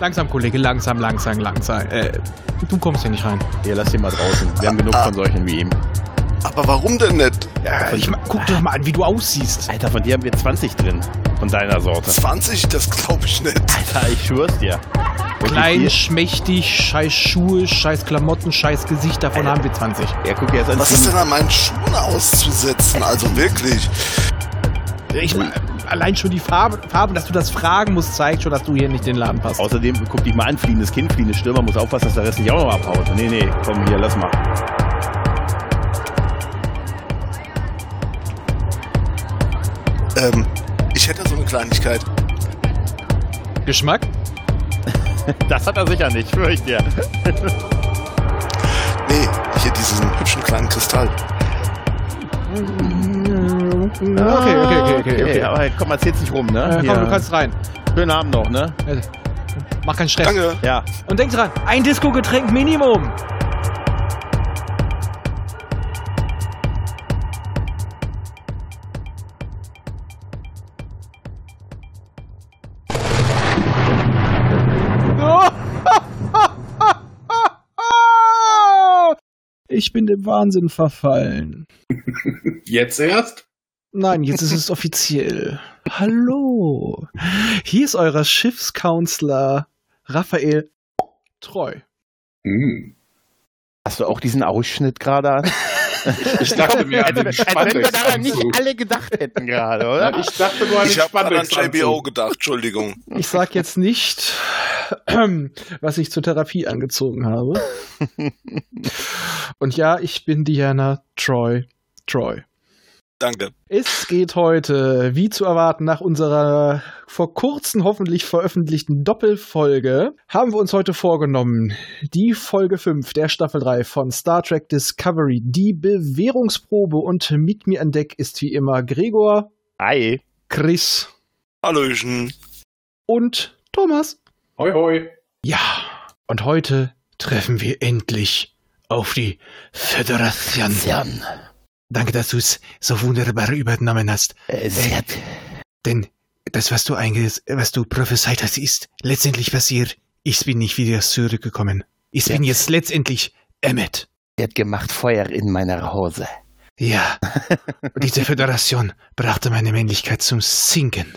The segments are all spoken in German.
Langsam, Kollege, langsam, langsam, langsam. Äh, du kommst hier nicht rein. Hier, lass ihn mal draußen. Wir haben genug von solchen wie ihm. Aber warum denn nicht? Ja, ich, guck dir doch mal an, wie du aussiehst. Alter, von dir haben wir 20 drin. Von deiner Sorte. 20? Das glaube ich nicht. Alter, ich schwör's dir. Und Klein, schmächtig, scheiß Schuhe, scheiß Klamotten, scheiß Gesicht, davon haben wir 20. Ja, guck dir jetzt an. Was ist denn an meinen Schuhen auszusetzen? Also wirklich. Ich, allein schon die Farbe, Farbe, dass du das fragen musst, zeigt schon, dass du hier nicht in den Laden passt. Außerdem, guck dich mal an, fliehendes Kind, fliehendes Stürmer, muss aufpassen, dass der Rest nicht auch noch abhaut. Nee, nee, komm hier, lass mal. Ähm, ich hätte so eine Kleinigkeit. Geschmack? Das hat er sicher nicht, schwör ich dir. Nee, hier diesen hübschen kleinen Kristall. Okay, okay, okay, okay. okay. Aber komm, mal erzähl's nicht rum, ne? Äh, komm, du kannst rein. Schönen Abend noch, ne? Mach keinen Stress. Danke. Ja. Und denk dran, ein Disco-Getränk Minimum. Ich bin dem Wahnsinn verfallen. Jetzt erst? Nein, jetzt ist es offiziell. Hallo. Hier ist euer Schiffscounselor Raphael Treu. Hm. Hast du auch diesen Ausschnitt gerade an? Ich dachte mir an den Als wenn wir daran nicht alle gedacht hätten gerade, oder? Ja, ich dachte nur an den Ich habe an. JBO gedacht, Entschuldigung. Ich sag jetzt nicht, was ich zur Therapie angezogen habe. Und ja, ich bin Diana Troy. Troy. Danke. Es geht heute, wie zu erwarten, nach unserer vor kurzem hoffentlich veröffentlichten Doppelfolge, haben wir uns heute vorgenommen, die Folge 5 der Staffel 3 von Star Trek Discovery, die Bewährungsprobe. Und mit mir an Deck ist wie immer Gregor, Hi. Chris Hallöchen. und Thomas. Hoi, hoi. Ja, und heute treffen wir endlich auf die Föderation. Jan. Danke, dass du es so wunderbar übernommen hast. Äh, Seat. Denn das, was du einges was du prophezeit hast, ist letztendlich passiert. Ich bin nicht wieder zurückgekommen. Ich bin jetzt letztendlich Emmet. Sie hat gemacht Feuer in meiner Hose. Ja. Diese Föderation brachte meine Männlichkeit zum Sinken.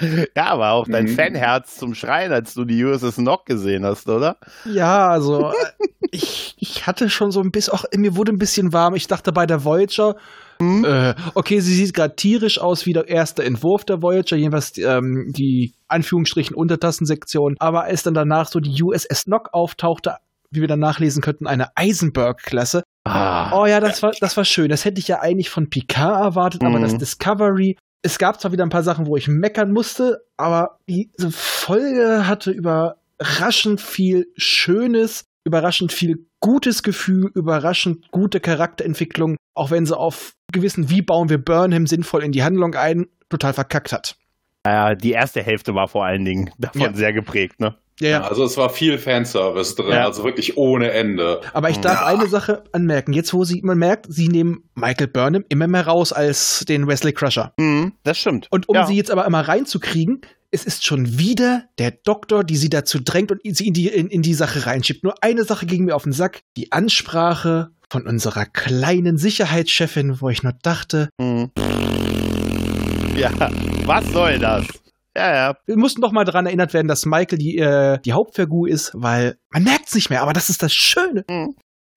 Ja, aber auch dein Mhm. Fanherz zum Schreien, als du die USS Nock gesehen hast, oder? Ja, also äh, ich, ich hatte schon so ein bisschen, auch mir wurde ein bisschen warm. Ich dachte bei der Voyager, äh, okay, sie sieht gerade tierisch aus wie der erste Entwurf der Voyager, jedenfalls ähm, die Anführungsstrichen Untertassensektion. Aber als dann danach so die USS Nock auftauchte, wie wir dann nachlesen könnten, eine Eisenberg-Klasse. Ah. Oh ja, das war, das war schön. Das hätte ich ja eigentlich von Picard erwartet, aber Mhm. das Discovery. Es gab zwar wieder ein paar Sachen, wo ich meckern musste, aber diese Folge hatte überraschend viel Schönes, überraschend viel gutes Gefühl, überraschend gute Charakterentwicklung, auch wenn sie auf gewissen, wie bauen wir Burnham sinnvoll in die Handlung ein, total verkackt hat. Ja, die erste Hälfte war vor allen Dingen davon Ja. sehr geprägt, ne? Ja, Also es war viel Fanservice drin, Ja. also wirklich ohne Ende. Aber ich darf Ja. eine Sache anmerken. Jetzt, wo sie, man merkt, sie nehmen Michael Burnham immer mehr raus als den Wesley Crusher. Mhm, das stimmt. Und um ja. sie jetzt aber immer reinzukriegen, es ist schon wieder der Doktor, die sie dazu drängt und sie in die, in, in die Sache reinschiebt. Nur eine Sache ging mir auf den Sack. Die Ansprache von unserer kleinen Sicherheitschefin, wo ich nur dachte, Mhm. Ja, was soll das? Ja, ja. wir mussten doch mal daran erinnert werden, dass Michael die, äh, die Hauptfigur ist, weil man merkt es nicht mehr, aber das ist das Schöne.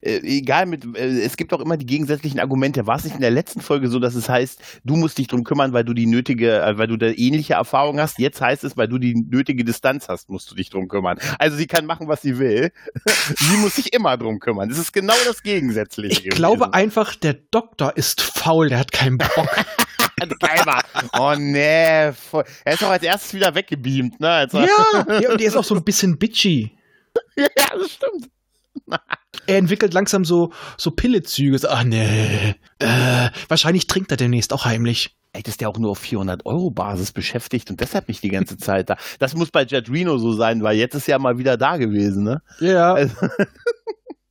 Äh, egal mit, äh, es gibt auch immer die gegensätzlichen Argumente. War es nicht in der letzten Folge so, dass es heißt, du musst dich drum kümmern, weil du die nötige, äh, weil du da ähnliche Erfahrung hast. Jetzt heißt es, weil du die nötige Distanz hast, musst du dich drum kümmern. Also sie kann machen, was sie will. sie muss sich immer drum kümmern. Das ist genau das Gegensätzliche. Ich glaube einfach, der Doktor ist faul, der hat keinen Bock. Geiler. Oh nee. voll- Er ist auch als erstes wieder weggebeamt, ne? Als er- ja, ja, und der ist auch so ein bisschen bitchy. ja, das stimmt. Er entwickelt langsam so, so Pillezüge. So, ach nee. Äh, wahrscheinlich trinkt er demnächst auch heimlich. Vielleicht ist der auch nur auf 400 Euro Basis beschäftigt und deshalb nicht die ganze Zeit da. Das muss bei Jet Reno so sein, weil jetzt ist er mal wieder da gewesen, ne? Ja. Also,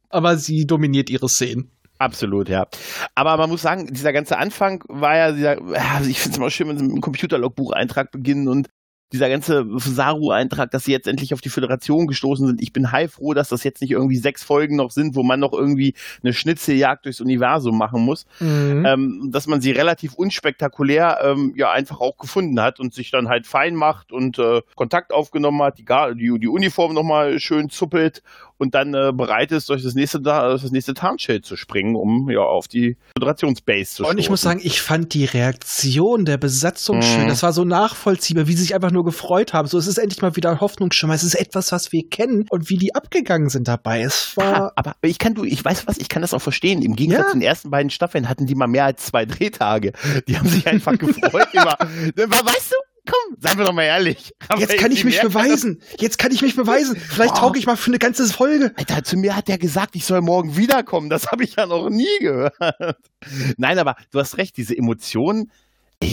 Aber sie dominiert ihre Szenen. Absolut, ja. Aber man muss sagen, dieser ganze Anfang war ja dieser, also ich finde es immer schön, wenn sie mit einem Computerlogbucheintrag beginnen und dieser ganze Saru-Eintrag, dass sie jetzt endlich auf die Föderation gestoßen sind. Ich bin heilfroh, dass das jetzt nicht irgendwie sechs Folgen noch sind, wo man noch irgendwie eine Schnitzeljagd durchs Universum machen muss. Mhm. Ähm, dass man sie relativ unspektakulär ähm, ja einfach auch gefunden hat und sich dann halt fein macht und äh, Kontakt aufgenommen hat, die, die, die Uniform nochmal schön zuppelt und dann äh, bereit ist, durch das nächste, durch das nächste Tarnschild zu springen, um ja auf die Föderationsbase zu Und ich muss sagen, ich fand die Reaktion der Besatzung Mhm. schön. Das war so nachvollziehbar, wie sie sich einfach nur gefreut haben. So, es ist endlich mal wieder Hoffnungsschimmer. Es ist etwas, was wir kennen und wie die abgegangen sind dabei. Es Ja, war. aber ich kann du, ich weiß was, ich kann das auch verstehen. Im Gegensatz Ja. zu den ersten beiden Staffeln hatten die mal mehr als zwei Drehtage. Die haben sich einfach gefreut immer. Weißt du? Komm, seien wir doch mal ehrlich. Haben Jetzt kann ich mich beweisen. Jetzt kann ich mich beweisen. Vielleicht Oh. tauge ich mal für eine ganze Folge. Alter, zu mir hat der gesagt, ich soll morgen wiederkommen. Das habe ich ja noch nie gehört. Nein, aber du hast recht, diese Emotionen,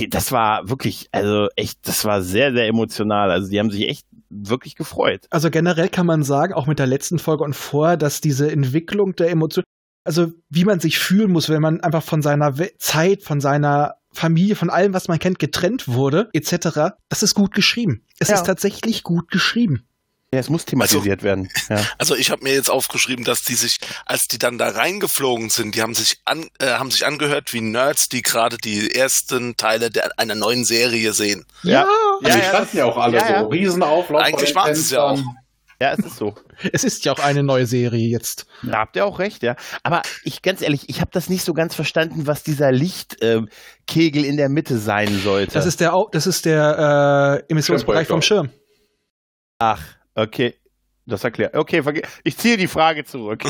das war wirklich, also echt, das war sehr, sehr emotional. Also die haben sich echt wirklich gefreut. Also generell kann man sagen, auch mit der letzten Folge und vorher, dass diese Entwicklung der Emotionen, also wie man sich fühlen muss, wenn man einfach von seiner We Zeit, von seiner Familie, von allem, was man kennt, getrennt wurde, etc., das ist gut geschrieben. Es Ja. ist tatsächlich gut geschrieben. Ja, es muss thematisiert werden. Ja. Also ich habe mir jetzt aufgeschrieben, dass die sich, als die dann da reingeflogen sind, die haben sich an, äh, haben sich angehört wie Nerds, die gerade die ersten Teile der, einer neuen Serie sehen. Ja. Also die ja, standen ja auch alle ja, ja. so. Riesenauflauf. Eigentlich waren es ja auch. Ja, es ist so. Es ist ja auch eine neue Serie jetzt. Da habt ihr auch recht, ja. Aber ich ganz ehrlich, ich habe das nicht so ganz verstanden, was dieser Lichtkegel in der Mitte sein sollte. Das ist der, das ist der äh, Emissionsbereich vom Schirm. Ach, okay. Das erklärt. Okay, ich ziehe die Frage zurück.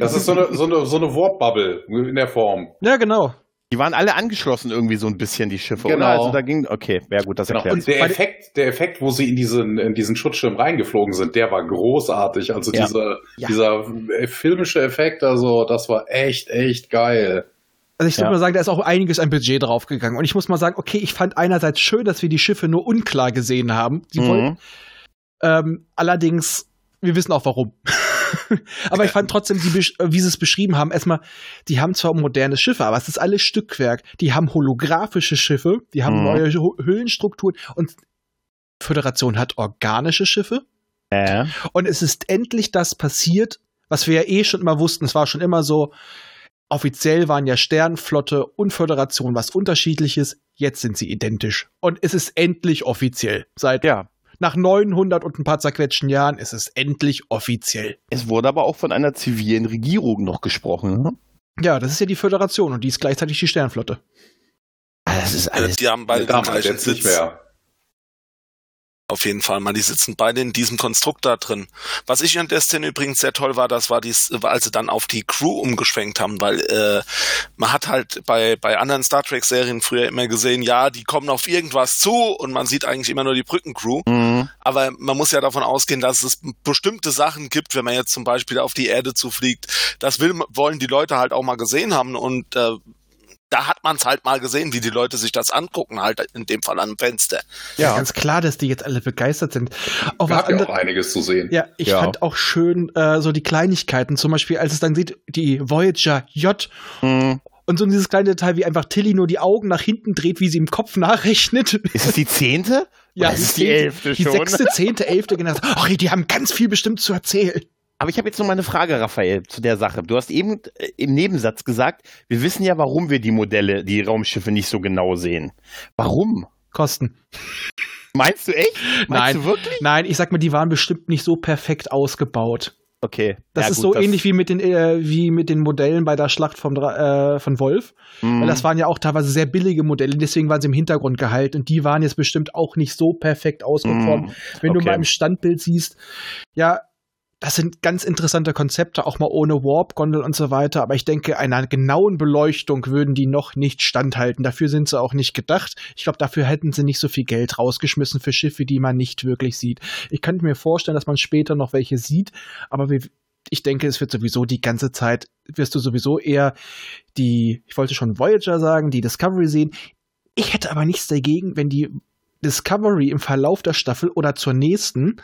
Das ist so eine, so eine, so eine Warp-Bubble in der Form. Ja, genau. Die waren alle angeschlossen irgendwie so ein bisschen, die Schiffe, Genau. oder? Also da ging, okay, ja gut, das Genau. erklärt. Und der Effekt, der Effekt, wo sie in diesen, in diesen Schutzschirm reingeflogen sind, der war großartig. Also Ja. dieser, Ja. dieser filmische Effekt, also das war echt, echt geil. Also ich würde Ja. mal sagen, da ist auch einiges an Budget draufgegangen. Und ich muss mal sagen, okay, ich fand einerseits schön, dass wir die Schiffe nur unklar gesehen haben. Die wollten, Mhm. ähm, allerdings, wir wissen auch warum. aber ich fand trotzdem, die, äh, wie sie es beschrieben haben, erstmal, die haben zwar moderne Schiffe, aber es ist alles Stückwerk. Die haben holographische Schiffe, die haben Mhm. neue Hüllenstrukturen und Föderation hat organische Schiffe. Ja. Und es ist endlich das passiert, was wir ja eh schon immer wussten. Es war schon immer so, offiziell waren ja Sternflotte und Föderation was unterschiedliches. Jetzt sind sie identisch. Und es ist endlich offiziell. Seit ja. Nach 900 und ein paar zerquetschten Jahren ist es endlich offiziell. Es wurde aber auch von einer zivilen Regierung noch gesprochen. Ne? Ja, das ist ja die Föderation und die ist gleichzeitig die Sternflotte. Das ist alles. Die haben beide den Damals gleichen jetzt nicht Sitz. mehr. Auf jeden Fall mal. Die sitzen beide in diesem Konstrukt da drin. Was ich an der Szene übrigens sehr toll war, das war dies, als sie dann auf die Crew umgeschwenkt haben, weil äh, man hat halt bei, bei anderen Star Trek-Serien früher immer gesehen, ja, die kommen auf irgendwas zu und man sieht eigentlich immer nur die Brückencrew. Mhm. Aber man muss ja davon ausgehen, dass es bestimmte Sachen gibt, wenn man jetzt zum Beispiel auf die Erde zufliegt. Das will, wollen die Leute halt auch mal gesehen haben und äh, da hat man es halt mal gesehen, wie die Leute sich das angucken, halt in dem Fall an dem Fenster. Ja. Ja. Ganz klar, dass die jetzt alle begeistert sind. Auch was Gab ja auch einiges zu sehen. Ja, ich Ja. fand auch schön äh, so die Kleinigkeiten. Zum Beispiel, als es dann sieht, die Voyager J Mhm. und so dieses kleine Detail, wie einfach Tilly nur die Augen nach hinten dreht, wie sie im Kopf nachrechnet. Ist es die zehnte? Ja, Oder ist die zehnte- elfte Die schon? sechste, zehnte, elfte Generation. Ach, die haben ganz viel bestimmt zu erzählen. Aber ich habe jetzt noch mal eine Frage, Raphael, zu der Sache. Du hast eben äh, im Nebensatz gesagt, wir wissen ja, warum wir die Modelle, die Raumschiffe nicht so genau sehen. Warum? Kosten. Meinst du echt? Meinst Nein. du wirklich? Nein, ich sag mal, die waren bestimmt nicht so perfekt ausgebaut. Okay. Das Ja, ist gut, so das- ähnlich wie mit den äh, wie mit den Modellen bei der Schlacht vom, äh, von Wolf. Mhm. Weil das waren ja auch teilweise sehr billige Modelle, deswegen waren sie im Hintergrund gehalten und die waren jetzt bestimmt auch nicht so perfekt ausgeformt. Mhm. Wenn du Okay. mal im Standbild siehst, ja, das sind ganz interessante Konzepte, auch mal ohne Warp-Gondel und so weiter. Aber ich denke, einer genauen Beleuchtung würden die noch nicht standhalten. Dafür sind sie auch nicht gedacht. Ich glaube, dafür hätten sie nicht so viel Geld rausgeschmissen für Schiffe, die man nicht wirklich sieht. Ich könnte mir vorstellen, dass man später noch welche sieht, aber wir, ich denke, es wird sowieso die ganze Zeit, wirst du sowieso eher die, ich wollte schon Voyager sagen, die Discovery sehen. Ich hätte aber nichts dagegen, wenn die Discovery im Verlauf der Staffel oder zur nächsten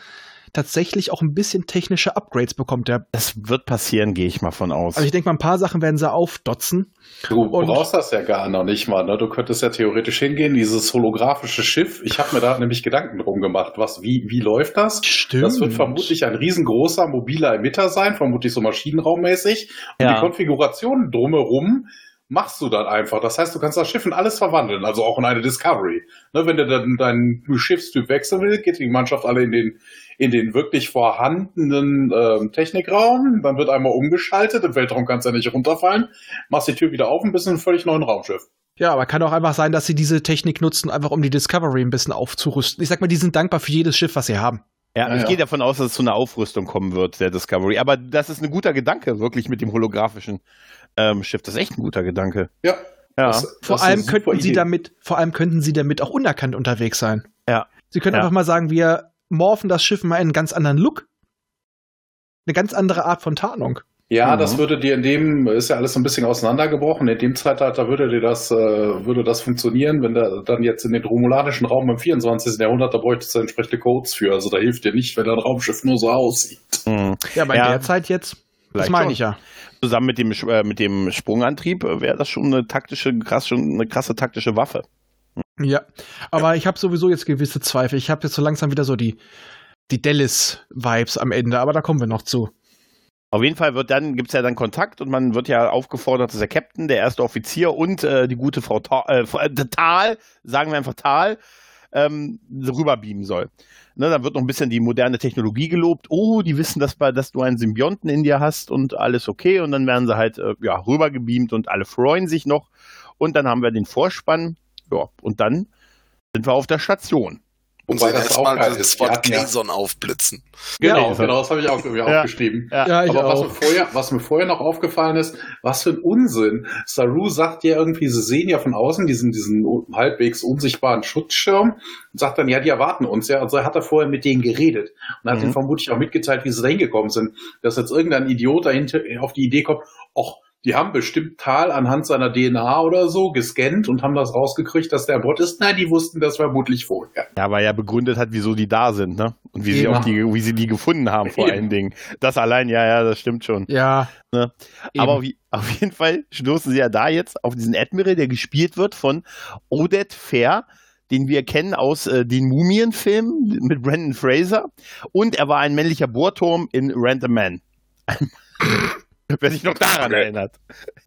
tatsächlich auch ein bisschen technische Upgrades bekommt. Der, Das wird passieren, gehe ich mal von aus. also ich denke mal, ein paar Sachen werden sie aufdotzen. Du Und- brauchst das ja gar noch nicht mal. Ne? Du könntest ja theoretisch hingehen, dieses holographische Schiff. Ich habe mir da nämlich Gedanken drum gemacht. Was, wie, wie läuft das? Stimmt. Das wird vermutlich ein riesengroßer mobiler Emitter sein, vermutlich so maschinenraummäßig. Und Ja. die Konfiguration drumherum machst du dann einfach. Das heißt, du kannst das Schiff in alles verwandeln, also auch in eine Discovery. Ne, wenn du dann deinen Schiffstyp wechseln willst, geht die Mannschaft alle in den, in den wirklich vorhandenen ähm, Technikraum, dann wird einmal umgeschaltet, im Weltraum kannst du ja nicht runterfallen, machst die Tür wieder auf und bist in einem völlig neuen Raumschiff. Ja, aber kann auch einfach sein, dass sie diese Technik nutzen, einfach um die Discovery ein bisschen aufzurüsten. Ich sag mal, die sind dankbar für jedes Schiff, was sie haben. Ja, Ja, ich ja. gehe davon aus, dass es zu einer Aufrüstung kommen wird, der Discovery. Aber das ist ein guter Gedanke, wirklich mit dem holographischen ähm, Schiff. Das ist echt ein guter Gedanke. Ja. Ja. Das- Vor das ist allem könnten sie Idee. damit, vor allem könnten sie damit auch unerkannt unterwegs sein. Ja. Sie können Ja. einfach mal sagen, wir morphen das Schiff mal in einen ganz anderen Look. Eine ganz andere Art von Tarnung. Ja, Mhm. das würde dir in dem, ist ja alles so ein bisschen auseinandergebrochen. In dem Zeitalter würde dir das, äh, würde das funktionieren, wenn du dann jetzt in den romulanischen Raum im 24. Jahrhundert, da bräuchtest du entsprechende Codes für. Also da hilft dir nicht, wenn dein Raumschiff nur so aussieht. Mhm. Ja, aber Ja. in der Zeit jetzt, das meine ich ja. Zusammen mit dem, äh, mit dem Sprungantrieb äh, wäre das schon eine taktische, krass, schon eine krasse taktische Waffe. Ja, aber ich habe sowieso jetzt gewisse Zweifel. Ich habe jetzt so langsam wieder so die, die Dallas-Vibes am Ende, aber da kommen wir noch zu. Auf jeden Fall wird dann, gibt's ja dann Kontakt und man wird ja aufgefordert, dass der Captain, der erste Offizier und äh, die gute Frau Ta äh, äh, Tal, sagen wir einfach Tal, ähm, rüberbeamen soll. Ne, dann wird noch ein bisschen die moderne Technologie gelobt. Oh, die wissen, dass, dass du einen Symbionten in dir hast und alles okay. Und dann werden sie halt äh, ja, rübergebeamt und alle freuen sich noch. Und dann haben wir den Vorspann. Ja, und dann sind wir auf der Station. Und Wobei das auch erstmal geil das Wort hatten ja- aufblitzen. Genau, Ja. genau, das habe ich auch irgendwie Ja. aufgeschrieben. Ja. Aber was mir, auch. vorher, was mir vorher noch aufgefallen ist, was für ein Unsinn. Saru sagt ja irgendwie, sie sehen ja von außen diesen, diesen halbwegs unsichtbaren Schutzschirm und sagt dann, ja, die erwarten uns. Ja, also hat er vorher mit denen geredet und hat Mhm. ihnen vermutlich auch mitgeteilt, wie sie da hingekommen sind. Dass jetzt irgendein Idiot dahinter auf die Idee kommt, ach, die haben bestimmt Tal anhand seiner DNA oder so gescannt und haben das rausgekriegt, dass der Bot ist. Nein, die wussten das vermutlich vorher. Ja, weil er begründet hat, wieso die da sind, ne? Und wie sie Eben. auch die, wie sie die gefunden haben, vor Eben. allen Dingen. Das allein, ja, ja, das stimmt schon. Ja. Ne? Aber auf, auf jeden Fall stoßen sie ja da jetzt auf diesen Admiral, der gespielt wird von Odette Fair, den wir kennen aus äh, den Mumien-Filmen mit Brandon Fraser. Und er war ein männlicher Bohrturm in a Man. Wer sich noch daran Okay. erinnert.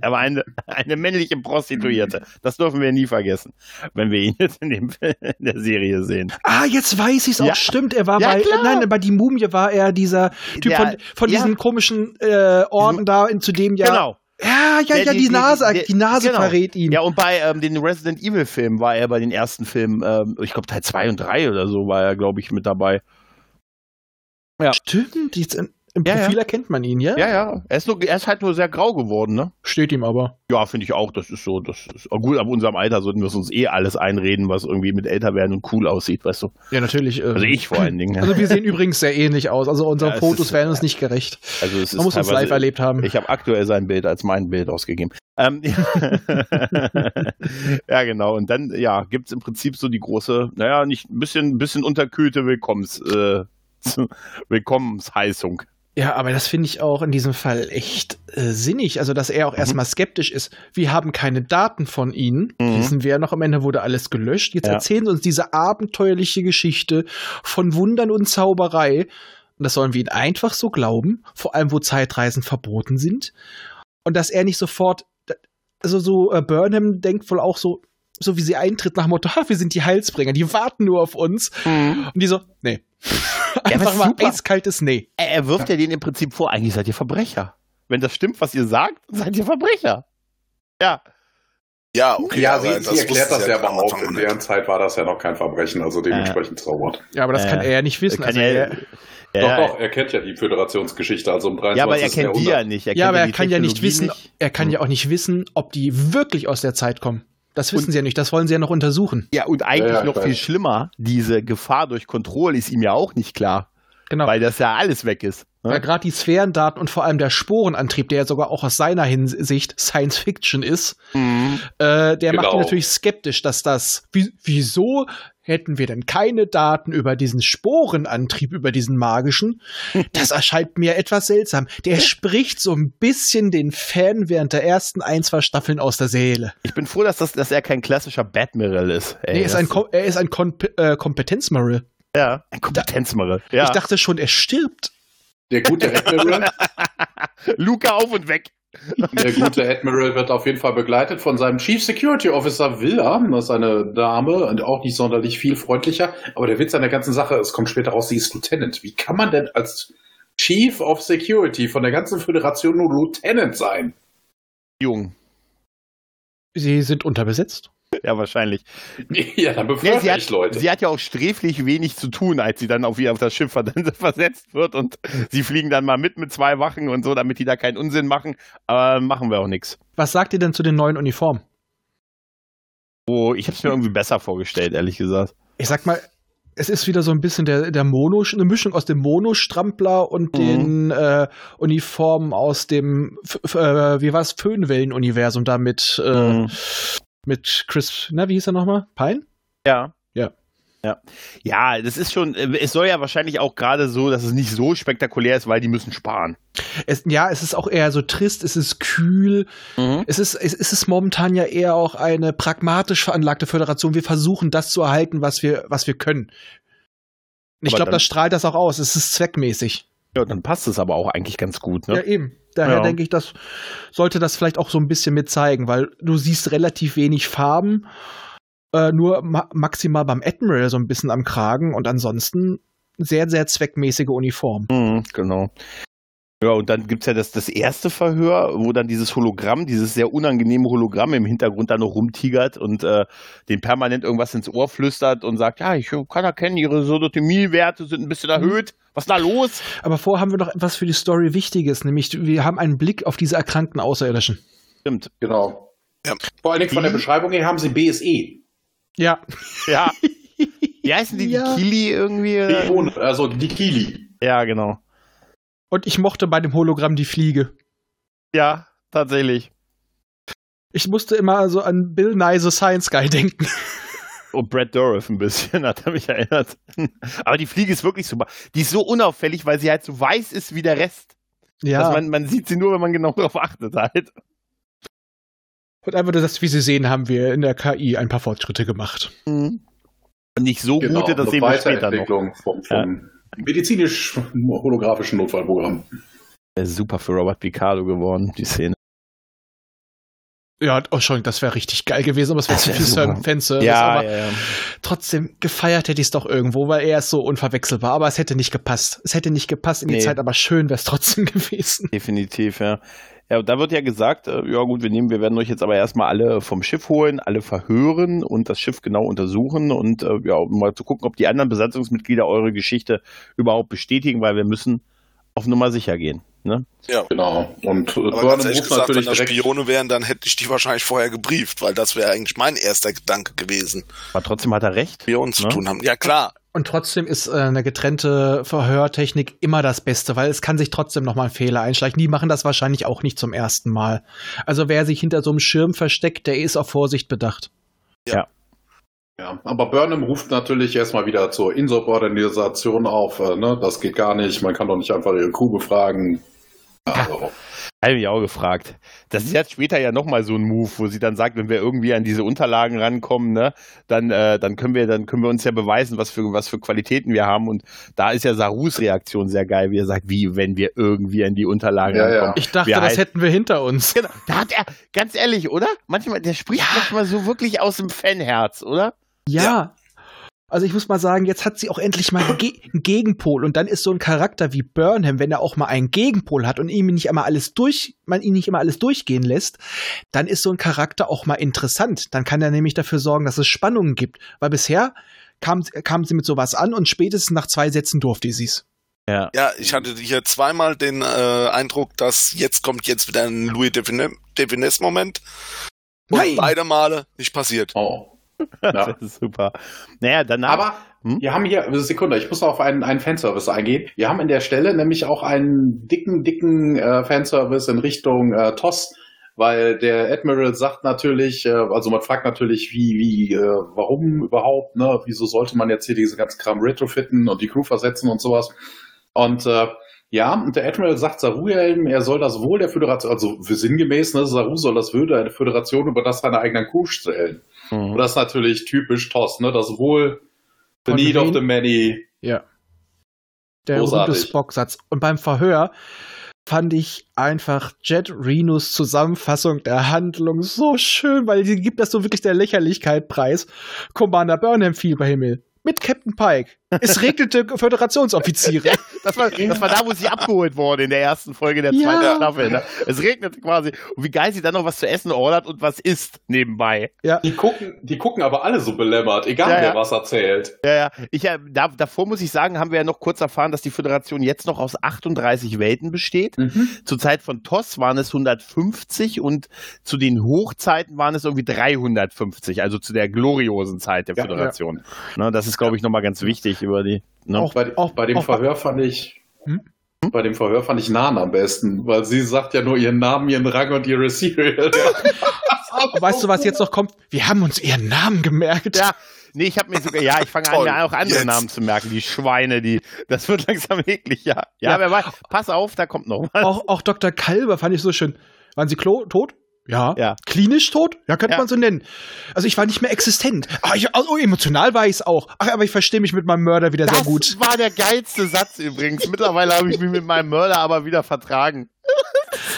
er war eine, eine männliche Prostituierte. Das dürfen wir nie vergessen, wenn wir ihn jetzt in, dem, in der Serie sehen. Ah, jetzt weiß ich's auch. Ja. Stimmt, er war Ja, bei, klar. nein, bei die Mumie war er dieser Typ Der- von, von ja. diesen komischen äh, Orden da, in, zu dem ja. Genau. Ja, ja, Der- ja, die- die, Nase, der- die Nase genau. verrät ihn. Ja, und bei ähm, den Resident Evil Filmen war er bei den ersten Filmen, ähm, ich glaube Teil 2 und 3 oder so war er, glaube ich, mit dabei. Ja. Stimmt, jetzt im, Ja, Profil ja. erkennt man ihn, ja? Ja, ja. Er ist, nur, er ist halt nur sehr grau geworden, ne? Steht ihm aber. Ja, finde ich auch. Das ist so, das ist oh gut, ab unserem Alter sollten wir es uns eh alles einreden, was irgendwie mit älter werden und cool aussieht, weißt du. Ja, natürlich. äh, Also ich vor allen Dingen. Also wir sehen übrigens sehr ähnlich aus. Also unsere Ja, es Fotos ist- werden uns nicht gerecht. Also es ist Man muss uns live erlebt haben. Ich habe aktuell sein Bild als mein Bild ausgegeben. Ähm, ja, genau. Und dann, ja, gibt's im Prinzip so die große, naja, nicht ein bisschen, ein bisschen unterkühlte Willkommens, äh, Willkommensheißung. Ja, aber das finde ich auch in diesem Fall echt äh, sinnig. Also, dass er auch Mhm. erstmal skeptisch ist. Wir haben keine Daten von ihnen. Mhm. Wissen wir ja noch, am Ende wurde alles gelöscht. Jetzt Ja. erzählen sie uns diese abenteuerliche Geschichte von Wundern und Zauberei. Und das sollen wir ihnen einfach so glauben, vor allem wo Zeitreisen verboten sind. Und dass er nicht sofort, also so äh, Burnham denkt wohl auch so, so wie sie eintritt nach dem Motto, ha, wir sind die Heilsbringer, die warten nur auf uns. Und die so, nee. Einfach mal super. eiskaltes Nee. Er, er wirft ja denen im Prinzip vor, eigentlich seid ihr Verbrecher. Wenn das stimmt, was ihr sagt, seid ihr Verbrecher. Ja. Ja, okay. Ja, sie, sie erklärt das ja aber auch. In deren Zeit war das ja noch kein Verbrechen, also dementsprechend zaubert. Ja, aber das Äh, kann er ja nicht wissen. Also er, er, ja, Doch, doch, er kennt ja die Föderationsgeschichte, also im 23. ja, aber er kennt die ja nicht. Er ja, aber er kann ja nicht wissen, er kann ja auch nicht wissen, ob die wirklich aus der Zeit kommen. Das wissen Und- sie ja nicht, das wollen sie ja noch untersuchen. Ja, und eigentlich Ja, ja, noch viel schlimmer, diese Gefahr durch Kontrolle ist ihm ja auch nicht klar, Genau. weil das ja alles weg ist. ne? Ja, gerade die Sphärendaten und vor allem der Sporenantrieb, der ja sogar auch aus seiner Hinsicht Science Fiction ist, Mhm. äh, der macht ihn Genau. natürlich skeptisch, dass das, wie, wieso hätten wir denn keine Daten über diesen Sporenantrieb, über diesen magischen? Das erscheint mir etwas seltsam. Der spricht so ein bisschen den Fan während der ersten ein, zwei Staffeln aus der Seele. Ich bin froh, dass, das, dass er kein klassischer Batmiral ist. Ey, nee, ist ein, er ist ein Kom äh, Kompetenzmaril. Ja, ein Kompetenzmaril. Ja. Ich dachte schon, er stirbt. Der gute Admiral. Luca auf und weg. Der gute Admiral wird auf jeden Fall begleitet von seinem Chief Security Officer Villa. Das ist eine Dame und auch nicht sonderlich viel freundlicher. Aber der Witz an der ganzen Sache, es kommt später raus, sie ist Lieutenant. Wie kann man denn als Chief of Security von der ganzen Föderation nur Lieutenant sein? Jung. Sie sind unterbesetzt. Ja, wahrscheinlich. Ja, dann befördere Ja, sie, ich hat, Leute. sie hat ja auch sträflich wenig zu tun, als sie dann auf, ihr, auf das Schiff ver- versetzt wird und sie fliegen dann mal mit mit zwei Wachen und so, damit die da keinen Unsinn machen. Aber machen wir auch nichts. Was sagt ihr denn zu den neuen Uniformen? Oh, ich habe es mir irgendwie besser vorgestellt, ehrlich gesagt. Ich sag mal, es ist wieder so ein bisschen der, der Mono, eine Mischung aus dem Mono-Strampler und Mhm. den äh, Uniformen aus dem, F F äh, wie war's, Föhnwellen-Universum da mit, äh, Mhm. Mit Chris, na, wie hieß er nochmal? Pine? Ja. Ja. Ja. Ja, das ist schon, äh, es soll ja wahrscheinlich auch gerade so, dass es nicht so spektakulär ist, weil die müssen sparen. Es, ja, es ist auch eher so trist, es ist kühl, Mhm. es ist, es, es ist momentan ja eher auch eine pragmatisch veranlagte Föderation. Wir versuchen das zu erhalten, was wir, was wir können. Ich glaube, das strahlt das auch aus. Es ist zweckmäßig. Ja, dann passt es aber auch eigentlich ganz gut, Ja, ne? eben. Daher Ja. denke ich, das sollte das vielleicht auch so ein bisschen mit zeigen, weil du siehst relativ wenig Farben, äh, nur ma maximal beim Admiral so ein bisschen am Kragen und ansonsten sehr, sehr zweckmäßige Uniform. Mhm, genau. Ja, und dann gibt's ja das, das erste Verhör, wo dann dieses Hologramm, dieses sehr unangenehme Hologramm im Hintergrund da noch rumtigert und äh, den permanent irgendwas ins Ohr flüstert und sagt, ja, ich kann erkennen, ihre Sodotomie-Werte sind ein bisschen erhöht. Was ist da los? Aber vorher haben wir noch etwas für die Story Wichtiges, nämlich wir haben einen Blick auf diese erkrankten Außerirdischen. Stimmt. Genau. Ja. Vor allen Dingen von der Beschreibung her haben sie BSE. Ja. Ja. Wie heißen die? Ja. Die Kili irgendwie? Die Also die Kili. Ja, genau. Und ich mochte bei dem Hologramm die Fliege. Ja, tatsächlich. Ich musste immer so an Bill Nye the Science Guy denken. Und Brad Dourif ein bisschen, hat er mich erinnert. Aber die Fliege ist wirklich super. Die ist so unauffällig, weil sie halt so weiß ist wie der Rest. Ja. Dass man, man sieht sie nur, wenn man genau darauf achtet halt. und einfach nur das, wie Sie sehen, haben wir in der KI ein paar Fortschritte gemacht. Und nicht so Genau, gute, das sehen wir später noch. Weiterentwicklung vom, vom medizinisch-holographischen Notfallprogramm. Wäre super für Robert Picardo geworden, die Szene. Ja, oh, schon, das wäre richtig geil gewesen, aber es wäre zu viel. Fanservice. Ja, aber ja, ja. trotzdem gefeiert hätte ich es doch irgendwo, weil er ist so unverwechselbar. Aber es hätte nicht gepasst. Es hätte nicht gepasst in die Nee. Zeit, aber schön wäre es trotzdem gewesen. Definitiv, ja. Ja, und da wird ja gesagt, äh, ja gut, wir nehmen, wir werden euch jetzt aber erstmal alle vom Schiff holen, alle verhören und das Schiff genau untersuchen und äh, ja, um mal zu gucken, ob die anderen Besatzungsmitglieder eure Geschichte überhaupt bestätigen, weil wir müssen auf Nummer sicher gehen. Ne? Ja. Genau. Und äh, Aber ganz ehrlich gesagt, wenn natürlich das direkt. Spione wären, dann hätte ich die wahrscheinlich vorher gebrieft, weil das wäre eigentlich mein erster Gedanke gewesen, Aber trotzdem hat er recht. wir uns zu Ne? tun haben. Ja klar, Und trotzdem ist äh, eine getrennte Verhörtechnik immer das Beste, weil es kann sich trotzdem noch mal ein Fehler einschleichen. Die machen das wahrscheinlich auch nicht zum ersten Mal. Also wer sich hinter so einem Schirm versteckt, der ist auf Vorsicht bedacht. Ja, aber Burnham ruft natürlich erstmal wieder zur Insubordination auf. Äh, ne? Das geht gar nicht. Man kann doch nicht einfach ihre Crew befragen. Also, Habe ich mich auch gefragt. Das ist jetzt später ja nochmal so ein Move, wo sie dann sagt, wenn wir irgendwie an diese Unterlagen rankommen, ne, dann, äh, dann können wir, dann können wir uns ja beweisen, was für, was für Qualitäten wir haben. Und da ist ja Sarus Reaktion sehr geil, wie er sagt, wie, wenn wir irgendwie an die Unterlagen Ja, ja. rankommen. Ich dachte, Wir das heißt- hätten wir hinter uns. Genau, da hat er, ganz ehrlich, oder? Manchmal, der spricht manchmal so wirklich aus dem Fanherz, oder? Ja. Also ich muss mal sagen, jetzt hat sie auch endlich mal einen, Ge einen Gegenpol und dann ist so ein Charakter wie Burnham, wenn er auch mal einen Gegenpol hat und ihm nicht immer alles durch, man ihn nicht immer alles durchgehen lässt, dann ist so ein Charakter auch mal interessant. Dann kann er nämlich dafür sorgen, dass es Spannungen gibt, weil bisher kam, kam sie mit sowas an und spätestens nach zwei Sätzen durfte sie es. Ja. ja, ich hatte hier zweimal den äh, Eindruck, dass jetzt kommt jetzt wieder ein Louis Defines-Moment. Und Nein. beide Male nicht passiert. oh. Ja. Das ist super. Naja, danach. Aber Hm? wir haben hier, eine Sekunde, ich muss noch auf einen, einen Fanservice eingehen. Wir haben in der Stelle nämlich auch einen dicken, dicken äh, Fanservice in Richtung äh, TOS. weil der Admiral sagt natürlich, äh, also man fragt natürlich, wie, wie, äh, warum überhaupt, ne? Wieso sollte man jetzt hier diese ganzen Kram retrofitten und die Crew versetzen und sowas? Und äh, ja, und der Admiral sagt Saru-Helm, er soll das Wohl der Föderation, also für sinngemäß, ne, Saru soll das Wohl der Föderation über das seiner eigenen Crew stellen. Mhm. Und das ist natürlich typisch TOS, ne? Das Wohl, the Von need of the many. Ja. Der berühmte Spock-Satz. Und beim Verhör fand ich einfach Jet Renos Zusammenfassung der Handlung so schön, weil sie gibt das so wirklich der Lächerlichkeit preis. Commander Burnham fiel bei Himmel. Mit Captain Pike. Es regnete Föderationsoffiziere. Das war, das war da, wo sie abgeholt wurde in der ersten Folge der zweiten Ja. Staffel. Ne? Es regnete quasi. Und wie geil sie dann noch was zu essen ordert und was isst nebenbei. Die gucken, die gucken aber alle so belämmert, egal Ja, wer ja. was erzählt. Ja, ja. Ich, äh, da, davor muss ich sagen, haben wir ja noch kurz erfahren, dass die Föderation jetzt noch aus 38 Welten besteht. Zur Zeit von TOS waren es 150 und zu den Hochzeiten waren es irgendwie 350, also zu der gloriosen Zeit der Ja, Föderation. Ne, das ist, glaube ich, nochmal ganz wichtig über die. Ne? Auch- Bei, bei dem auch- Verhör fand ich, Hm? bei dem Verhör fand ich Nan am besten, weil sie sagt ja nur ihren Namen, ihren Rang und ihre Serial. weißt du, was jetzt noch kommt? Wir haben uns ihren Namen gemerkt. Ja, nee, ich habe mir sogar, ja, ich fange an, mir auch andere jetzt. Namen zu merken. Die Schweine, die, das wird langsam eklig, ja. Ja, Ja. wer weiß, pass auf, da kommt noch was. Auch, auch Dr. Kalber fand ich so schön. Waren sie klo tot? Ja. Ja. Klinisch tot? Ja, könnte Ja. man so nennen. Also ich war nicht mehr existent. Ah, ich, oh, emotional war ich es auch. Ach, aber ich verstehe mich mit meinem Mörder wieder sehr Das gut. war der geilste Satz übrigens. Mittlerweile habe ich mich mit meinem Mörder aber wieder vertragen.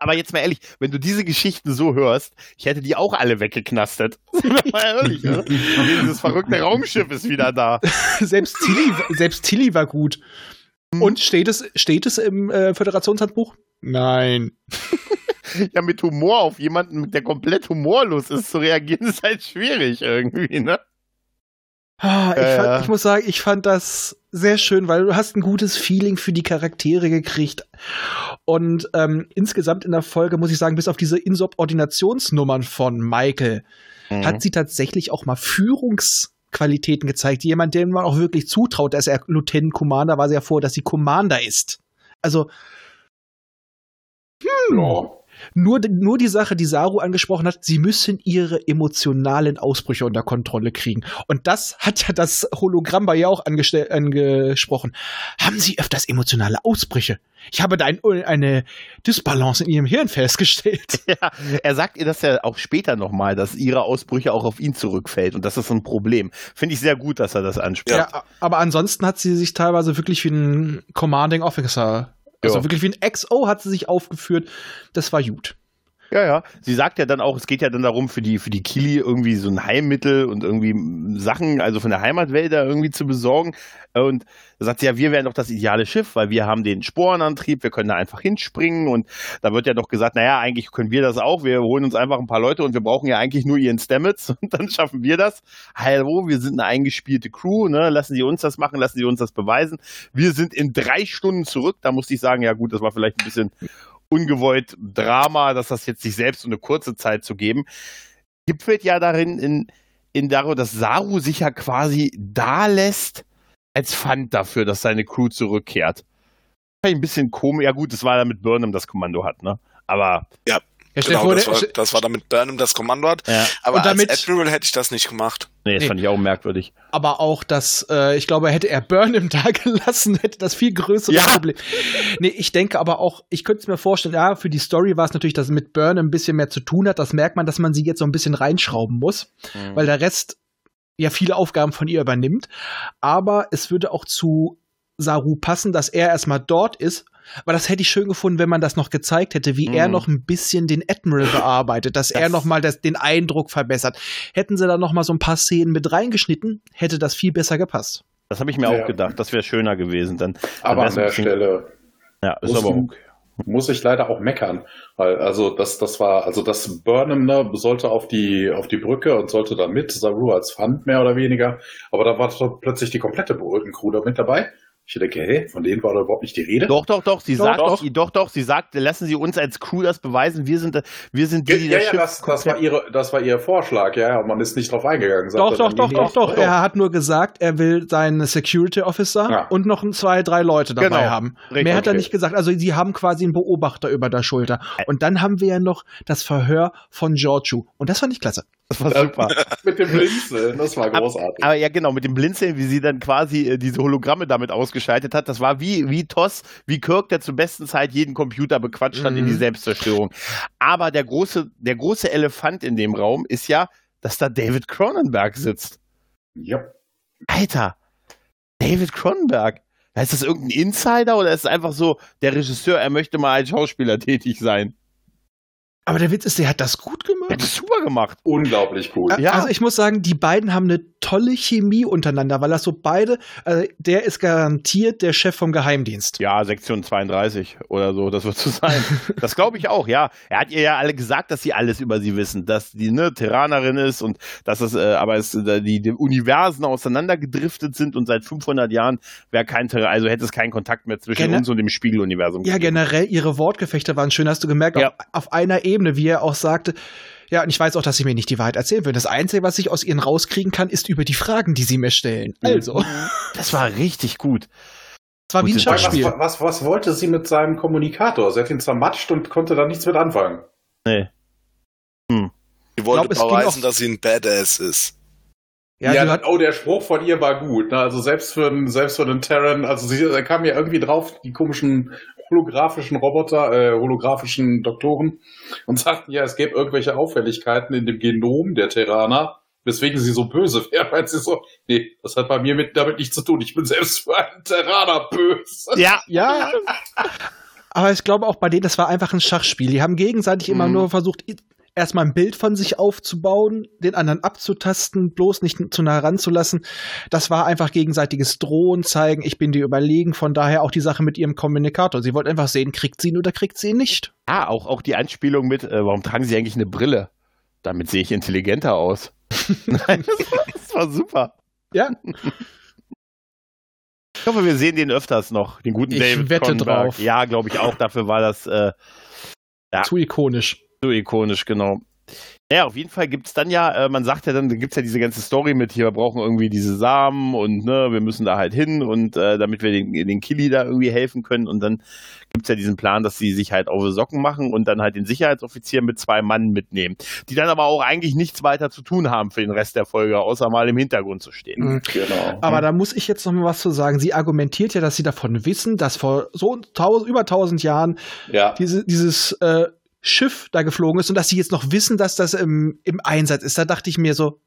Aber jetzt mal ehrlich, wenn du diese Geschichten so hörst, ich hätte die auch alle weggeknastet. Mal ehrlich, oder? Dieses verrückte Raumschiff ist wieder da. selbst, Tilly, selbst Tilly war gut. Mhm. Und steht es, steht es im äh, Föderationshandbuch? Nein. Ja, mit Humor auf jemanden, der komplett humorlos ist, zu reagieren, ist halt schwierig irgendwie, ne? Ah, ich, fand, ja. ich muss sagen, ich fand das sehr schön, weil du hast ein gutes Feeling für die Charaktere gekriegt. Und ähm, insgesamt in der Folge muss ich sagen, bis auf diese Insubordinationsnummern von Michael, Mhm. hat sie tatsächlich auch mal Führungsqualitäten gezeigt. Jemand, dem man auch wirklich zutraut, dass er Lieutenant Commander war, sie ja vor, dass sie Commander ist. Also ja. nur, nur die Sache, die Saru angesprochen hat, sie müssen ihre emotionalen Ausbrüche unter Kontrolle kriegen. Und das hat ja das Hologramm bei ihr auch angesprochen. Haben Sie öfters emotionale Ausbrüche? Ich habe da ein, eine Disbalance in Ihrem Hirn festgestellt. Ja, er sagt ihr das ja auch später nochmal, dass ihre Ausbrüche auch auf ihn zurückfällt und das ist ein Problem. Finde ich sehr gut, dass er das anspricht. Ja. aber ansonsten hat sie sich teilweise wirklich wie ein Commanding Officer, also Ja. wirklich wie ein XO hat sie sich aufgeführt. Das war gut. Ja, ja. Sie sagt ja dann auch, es geht ja dann darum, für die, für die Kili irgendwie so ein Heilmittel und irgendwie Sachen, also von der Heimatwelt da irgendwie zu besorgen. Und da sagt sie ja, wir wären doch das ideale Schiff, weil wir haben den Sporenantrieb, wir können da einfach hinspringen. Und da wird ja doch gesagt, naja, eigentlich können wir das auch. Wir holen uns einfach ein paar Leute und wir brauchen ja eigentlich nur ihren Stamets und dann schaffen wir das. Hallo, wir sind eine eingespielte Crew, ne? Lassen Sie uns das machen, lassen Sie uns das beweisen. Wir sind in drei Stunden zurück. Da musste ich sagen, ja gut, das war vielleicht ein bisschen ungewollt Drama, dass das jetzt sich selbst so eine kurze Zeit zu geben, gipfelt ja darin in, in darüber, dass Saru sich ja quasi da lässt als Pfand dafür, dass seine Crew zurückkehrt. Ein bisschen komisch. Ja gut, das war damit Burnham das Kommando hat, ne? Aber Ja, stell Genau, vor, das, war, das war damit Burnham das Kommando hat. ja, Aber damit- als Admiral hätte ich das nicht gemacht. nee, das Nee. fand ich auch merkwürdig. aber auch, dass äh, ich glaube, hätte er Burnham da gelassen, hätte das viel größere Ja. Problem. Nee, ich denke aber auch, ich könnte es mir vorstellen, ja, für die Story war es natürlich, dass es mit Burnham ein bisschen mehr zu tun hat. Das merkt man, dass man sie jetzt so ein bisschen reinschrauben muss, weil der Rest ja viele Aufgaben von ihr übernimmt. Aber es würde auch zu Saru passen, dass er erstmal dort ist. Aber das hätte ich schön gefunden, wenn man das noch gezeigt hätte, wie Mhm. er noch ein bisschen den Admiral bearbeitet, dass er Das- noch mal das, den Eindruck verbessert. Hätten sie da noch mal so ein paar Szenen mit reingeschnitten, hätte das viel besser gepasst. Das habe ich mir Ja. auch gedacht. Das wäre schöner gewesen. Dann, dann Aber an der bisschen- Stelle Ja, ist muss, aber okay. muss ich leider auch meckern. Weil, also das, das war, also das Burnham ne, sollte auf die, auf die Brücke und sollte da mit, Saru als Pfand mehr oder weniger. Aber da war doch plötzlich die komplette Brückencrew da mit dabei. Ich denke, hey, von denen war da überhaupt nicht die Rede. Doch, doch, doch. Sie Doch, sagt, doch. doch. doch, doch. Sie sagt, lassen Sie uns als Crew das beweisen. Wir sind, wir sind die, die ja, das ja, Schiff das, das, war ihre, das war ihr Vorschlag, ja, ja, man ist nicht drauf eingegangen. sagt Doch, er doch, doch, doch, doch. Er hat nur gesagt, er will seinen Security Officer Ja. und noch ein, zwei, drei Leute dabei Genau. haben. Richtig. Mehr hat er nicht gesagt. Also sie haben quasi einen Beobachter über der Schulter. Und dann haben wir ja noch das Verhör von Giorgio. Und das fand ich klasse. Das war super. Mit dem Blinzeln, das war großartig. Aber ja, genau, mit dem Blinzeln, wie sie dann quasi äh, diese Hologramme damit ausgeschaltet hat, das war wie, wie Toss, wie Kirk, der zur besten Zeit jeden Computer bequatscht hat in die Mhm. Selbstzerstörung. Aber der große, der große Elefant in dem Raum ist ja, dass da David Cronenberg sitzt. ja. Alter, David Cronenberg. Ist das irgendein Insider oder ist es einfach so, der Regisseur, er möchte mal als Schauspieler tätig sein? Aber der Witz ist, der hat das gut gemacht. hat das super gemacht. Unglaublich cool. Ä- Ja. Also ich muss sagen, die beiden haben eine tolle Chemie untereinander, weil das so beide, also der ist garantiert der Chef vom Geheimdienst. Ja, Sektion 32 oder so, das wird so sein. Das glaube ich auch, ja. Er hat ihr ja alle gesagt, dass sie alles über sie wissen, dass die eine Terranerin ist und dass es, äh, aber es, äh, die, die Universen auseinandergedriftet sind und seit 500 Jahren wäre kein Terra also hätte es keinen Kontakt mehr zwischen Gene- uns und dem Spiegeluniversum. Ja, gegeben. generell ihre Wortgefechte waren schön, hast du gemerkt, Ja. auf, auf einer Ebene, wie er auch sagte. Ja, und ich weiß auch, dass sie mir nicht die Wahrheit erzählen will. Das Einzige, was ich aus ihnen rauskriegen kann, ist über die Fragen, die sie mir stellen. Also, Das war richtig gut. es war wie ein Gut, Was, Schachspiel. was, was wollte sie mit seinem Kommunikator? Sie hat ihn zermatscht und konnte da nichts mit anfangen. Nee. Die wollte glaub, beweisen, dass sie ein Badass ist. Ja, Ja, hat, oh, der Spruch von ihr war gut. Ne? Also selbst für den, selbst für den Terran, also sie kam ja irgendwie drauf, die komischen holographischen Roboter, äh, holographischen Doktoren und sagten ja, es gäbe irgendwelche Auffälligkeiten in dem Genom der Terraner, weswegen sie so böse wäre, weil sie so, nee, das hat bei mir mit, damit nichts zu tun. Ich bin selbst für einen Terraner böse. Ja, ja. Aber ich glaube auch bei denen, das war einfach ein Schachspiel. Die haben gegenseitig immer Mhm. nur versucht, erstmal ein Bild von sich aufzubauen, den anderen abzutasten, bloß nicht zu nah ranzulassen. Das war einfach gegenseitiges Drohen, zeigen, ich bin dir überlegen. Von daher auch die Sache mit ihrem Kommunikator. Sie wollte einfach sehen, kriegt sie ihn oder kriegt sie ihn nicht. Ja, auch, auch die Anspielung mit, äh, warum tragen sie eigentlich eine Brille? Damit sehe ich intelligenter aus. Nein, das war, das war super. Ja, Ich hoffe, wir sehen den öfters noch, den guten Ich David wette Cronenberg. drauf. Ja, glaube ich auch. Dafür war das äh, Ja. zu ikonisch. So ikonisch, genau. Ja, auf jeden Fall gibt's dann ja, äh, man sagt ja dann, da gibt's ja diese ganze Story mit hier, wir brauchen irgendwie diese Samen und ne, wir müssen da halt hin und äh, damit wir den, den Killy da irgendwie helfen können und dann gibt's ja diesen Plan, dass sie sich halt auf die Socken machen und dann halt den Sicherheitsoffizier mit zwei Mann mitnehmen, die dann aber auch eigentlich nichts weiter zu tun haben für den Rest der Folge, außer mal im Hintergrund zu stehen. Mhm. Genau. Aber da muss ich jetzt noch mal was zu sagen. Sie argumentiert ja, dass sie davon wissen, dass vor so taus über tausend Jahren ja. diese, dieses äh, Schiff da geflogen ist und dass sie jetzt noch wissen, dass das im, im Einsatz ist. Da dachte ich mir so,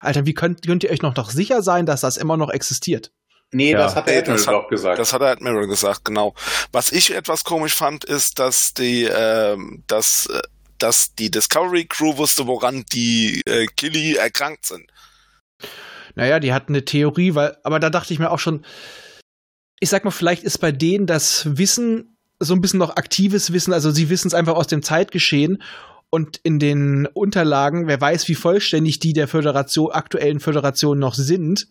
Alter, wie könnt, könnt ihr euch noch doch sicher sein, dass das immer noch existiert? Nee, Ja. das hat der Admiral das hat- doch gesagt. Das hat der Admiral gesagt, genau. Was ich etwas komisch fand, ist, dass die, ähm, dass, äh, dass die Discovery Crew wusste, woran die äh, Killy erkrankt sind. Naja, die hatten eine Theorie, weil, aber da dachte ich mir auch schon, ich sag mal, vielleicht ist bei denen das Wissen so ein bisschen noch aktives Wissen, also sie wissen es einfach aus dem Zeitgeschehen und in den Unterlagen, wer weiß, wie vollständig die der Föderation, aktuellen Föderation noch sind,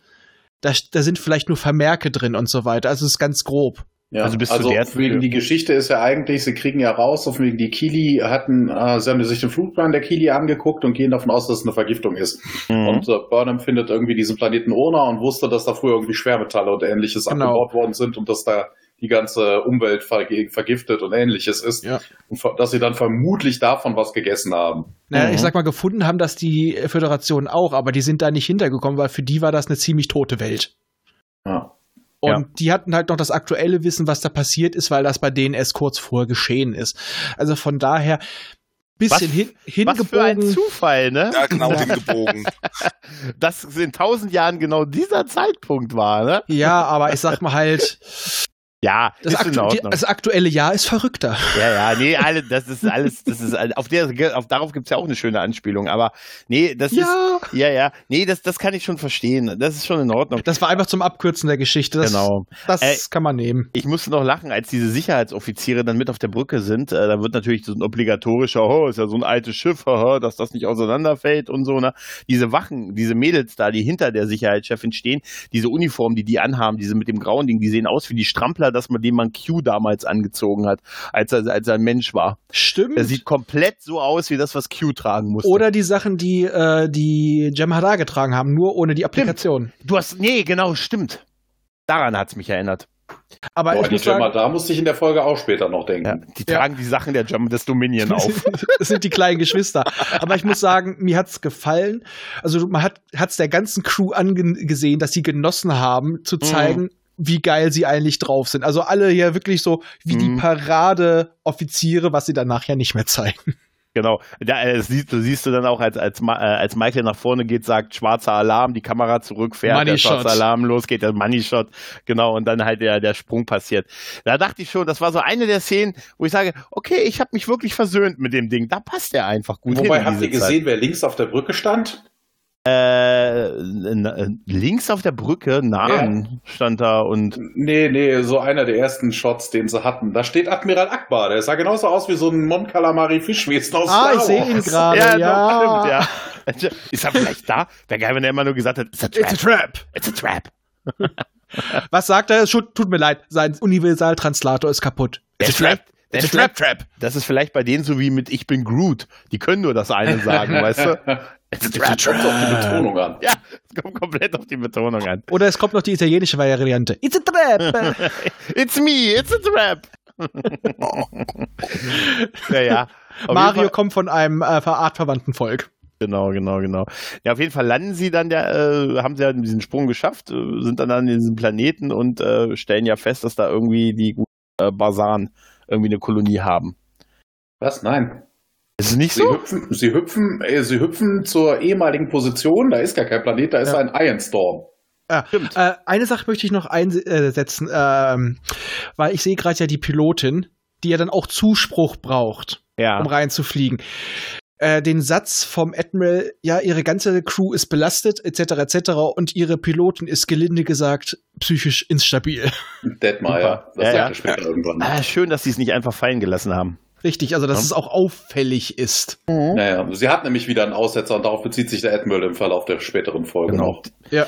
da, da sind vielleicht nur Vermerke drin und so weiter. Also es ist ganz grob. Ja, Also bis zu also der- wegen die Geschichte ist ja eigentlich, sie kriegen ja raus, auf wegen die Kili hatten, äh, sie haben sich den Flugplan der Kili angeguckt und gehen davon aus, dass es eine Vergiftung ist. Mhm. Und äh, Burnham findet irgendwie diesen Planeten Ona und wusste, dass da früher irgendwie Schwermetalle und ähnliches Genau. abgebaut worden sind und dass da die ganze Umwelt vergiftet und ähnliches ist. Ja. Und dass sie dann vermutlich davon was gegessen haben. Naja, Mhm. ich sag mal, gefunden haben das die Föderation auch, aber die sind da nicht hintergekommen, weil für die war das eine ziemlich tote Welt. Ja. Und Ja. die hatten halt noch das aktuelle Wissen, was da passiert ist, weil das bei denen erst kurz vorher geschehen ist. Also von daher bisschen Was- hin, Was für ein hingebogen. Zufall, ne? Ja, genau, Ja. hingebogen. Dass es in tausend Jahren genau dieser Zeitpunkt war, ne? Ja, aber ich sag mal halt, Ja, Das, aktu die, das aktuelle Jahr ist verrückter. Ja, ja, nee, alle, das ist alles, das ist auf der, auf darauf gibt's ja auch eine schöne Anspielung, aber nee, das Ja. ist, ja, ja, nee, das, das kann ich schon verstehen, das ist schon in Ordnung. Das war einfach zum Abkürzen der Geschichte. Das, Genau. Das Äh, kann man nehmen. Ich musste noch lachen, als diese Sicherheitsoffiziere dann mit auf der Brücke sind. Äh, da wird natürlich so ein obligatorischer, oh, ist ja so ein altes Schiff, haha, dass das nicht auseinanderfällt und so. Ne? Diese Wachen, diese Mädels da, die hinter der Sicherheitschefin stehen, diese Uniformen, die die anhaben, diese mit dem grauen Ding, die sehen aus wie die Strampler, dass man dem man Q damals angezogen hat, als er, als er ein Mensch war. Stimmt. Er sieht komplett so aus wie das, was Q tragen musste. Oder die Sachen, die äh, die Jem'Hadar getragen haben, nur ohne die Applikation. du hast, nee, genau, stimmt. Daran hat's mich erinnert. Aber Boah, ich muss Gemma, sagen, da musste ich in der Folge auch später noch denken. Ja, die Ja. tragen die Sachen der German des Dominion auf. das sind die kleinen Geschwister. Aber ich muss sagen, mir hat's gefallen. Also man hat hat's der ganzen Crew angesehen, dass sie genossen haben, zu zeigen, wie geil sie eigentlich drauf sind. Also alle hier wirklich so wie die Mhm. Parade-Offiziere, was sie danach ja nicht mehr zeigen. Genau. Da, äh, siehst, du siehst du dann auch, als, als, äh, als Michael nach vorne geht, sagt schwarzer Alarm, die Kamera zurückfährt, Money der schwarze Shot. Alarm losgeht, der Money Shot, genau, und dann halt der, der Sprung passiert. Da dachte ich schon, das war so eine der Szenen, wo ich sage, okay, ich habe mich wirklich versöhnt mit dem Ding. Da passt der einfach gut hin. Wobei, in habt ihr diese Zeit. gesehen, wer links auf der Brücke stand? Äh, links auf der Brücke, Nahen stand da und Nee, nee, so einer der ersten Shots, den sie hatten. Da steht Admiral Akbar. Der sah genauso aus wie so ein Mon Calamari Fischwesen aus Ah, Star ich sehe ihn gerade. ja, Ja, stimmt, ja. Ist er vielleicht da? Wäre geil, wenn er immer nur gesagt hat, it's a trap. It's a trap. It's a trap. Was sagt er? Tut, tut mir leid, sein Universaltranslator ist kaputt. Der It's a trap. It's a trap, trap. Das ist vielleicht bei denen so wie mit Ich bin Groot. Die können nur das eine sagen, weißt du? It's a trap. Kommt auf die Betonung an. Ja, es kommt komplett auf die Betonung an. Oder es kommt noch die italienische Variante. It's a trap. It's me, it's a trap. ja, ja. Auf Mario kommt von einem äh, artverwandten Volk. genau, genau, genau. Ja, auf jeden Fall landen sie dann, der, äh, haben sie ja diesen Sprung geschafft, äh, sind dann an diesem Planeten und äh, stellen ja fest, dass da irgendwie die äh, Basan irgendwie eine Kolonie haben. Was? Nein. Ist es nicht Sie so? hüpfen, sie hüpfen, äh, sie hüpfen zur ehemaligen Position. Da ist gar kein Planet, da ist Ja. ein Ironstorm. Stimmt. äh, eine Sache möchte ich noch einsetzen, ähm, weil ich sehe gerade ja die Pilotin, die ja dann auch Zuspruch braucht, Ja. um reinzufliegen. Äh, den Satz vom Admiral, ja, ihre ganze Crew ist belastet, etc., etc., und ihre Pilotin ist gelinde gesagt psychisch instabil. Das Ja, sagt ja. er später irgendwann. Ah, schön, dass sie es nicht einfach fallen gelassen haben. Richtig, also dass Ja. es auch auffällig ist. Naja, sie hat nämlich wieder einen Aussetzer und darauf bezieht sich der Admiral im Verlauf der späteren Folge Genau. noch. Ja.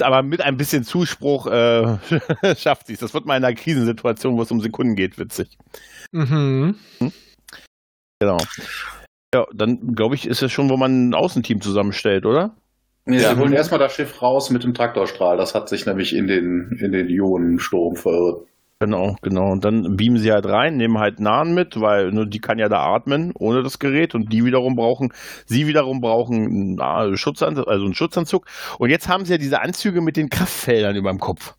Aber mit ein bisschen Zuspruch äh, schafft sie es. Das wird mal in einer Krisensituation, wo es um Sekunden geht, witzig. Mhm. Genau. Ja, dann glaube ich, ist es schon, wo man ein Außenteam zusammenstellt, oder? Nee, Ja. Sie holen erstmal das Schiff raus mit dem Traktorstrahl. Das hat sich nämlich in den, in den Ionensturm verirrt. Genau, genau. Und dann beamen sie halt rein, nehmen halt Nahen mit, weil nur die kann ja da atmen ohne das Gerät und die wiederum brauchen, sie wiederum brauchen einen, Schutzanzug, also einen Schutzanzug. Und jetzt haben sie ja diese Anzüge mit den Kraftfeldern über dem Kopf.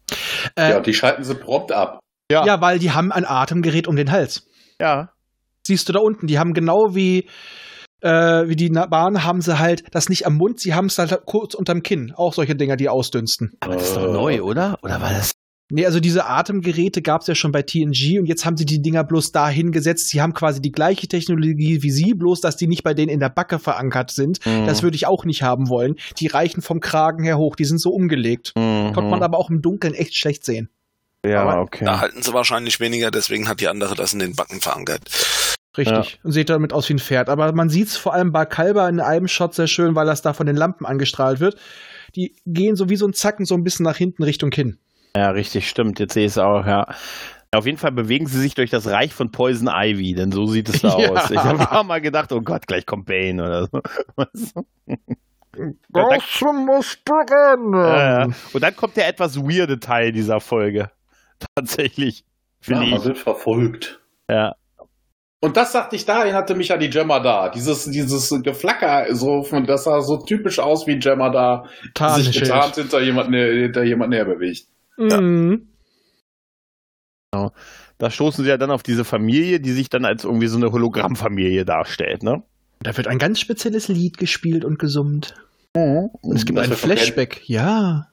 Äh, ja, die schalten sie prompt ab. Ja. ja, weil die haben ein Atemgerät um den Hals. Ja. siehst du da unten, die haben genau wie, äh, wie die Bahn, haben sie halt das nicht am Mund, sie haben es halt kurz unterm Kinn. Auch solche Dinger, die ausdünsten. Aber das ist doch neu, oder? Oder war das? Nee, also diese Atemgeräte gab es ja schon bei TNG und jetzt haben sie die Dinger bloß da hingesetzt. Sie haben quasi die gleiche Technologie wie sie, bloß dass die nicht bei denen in der Backe verankert sind. Mhm. Das würde ich auch nicht haben wollen. Die reichen vom Kragen her hoch, die sind so umgelegt. Mhm. Konnte man aber auch im Dunkeln echt schlecht sehen. Ja, aber okay. Da halten sie wahrscheinlich weniger, deswegen hat die andere das in den Backen verankert. Richtig. Und sieht damit aus wie ein Pferd. Aber man sieht es vor allem bei Kalber in einem Shot sehr schön, weil das da von den Lampen angestrahlt wird. Die gehen so wie so ein Zacken so ein bisschen nach hinten Richtung Kinn. Ja, richtig, stimmt. Jetzt sehe ich es auch, ja. Auf jeden Fall bewegen sie sich durch das Reich von Poison Ivy, denn so sieht es da Ja. aus. Ich habe paar Mal gedacht, oh Gott, gleich kommt Bane oder so. Du? Ja, muss brennen. Ja, ja. Und dann kommt der etwas weirde Teil dieser Folge. Tatsächlich. Ja, Finde man ich. wird verfolgt. Ja. Und das sagte ich da, erinnerte mich an die Gemma da. Dieses, dieses Geflacker, so von, das sah so typisch aus wie Gemma da, sich getarnt hinter jemanden, hinter jemanden herbewegt. Mhm. Da stoßen sie ja dann auf diese Familie, die sich dann als irgendwie so eine Hologrammfamilie darstellt, ne? Da wird ein ganz spezielles Lied gespielt und gesummt. Und es gibt Das ein. Flashback. Ja.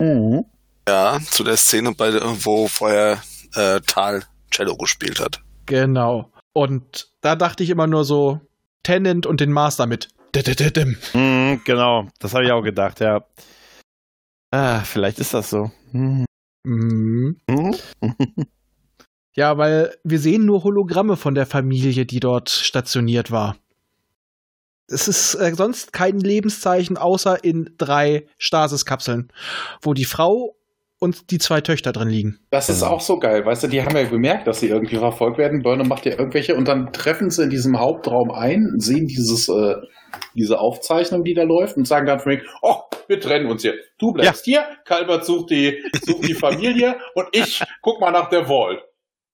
Mhm. Ja, zu der Szene, bei, wo vorher äh, Tal Cello gespielt hat. Genau. Und da dachte ich immer nur so, Tennant und den Master mit. Mhm, genau, das habe ich auch gedacht, ja. Ah, vielleicht ist das so. Mhm. Mhm. Ja, weil wir sehen nur Hologramme von der Familie, die dort stationiert war. Es ist äh, sonst kein Lebenszeichen, außer in drei Stasiskapseln, wo die Frau und die zwei Töchter drin liegen. Das ist auch so geil, weißt du, die haben ja gemerkt, dass sie irgendwie verfolgt werden. Burnham macht ja irgendwelche und dann treffen sie in diesem Hauptraum ein, sehen dieses, äh, diese Aufzeichnung, die da läuft und sagen dann von mir, oh, wir trennen uns hier. Du bleibst hier, Kalbert sucht die, sucht die Familie und ich guck mal nach der Vault.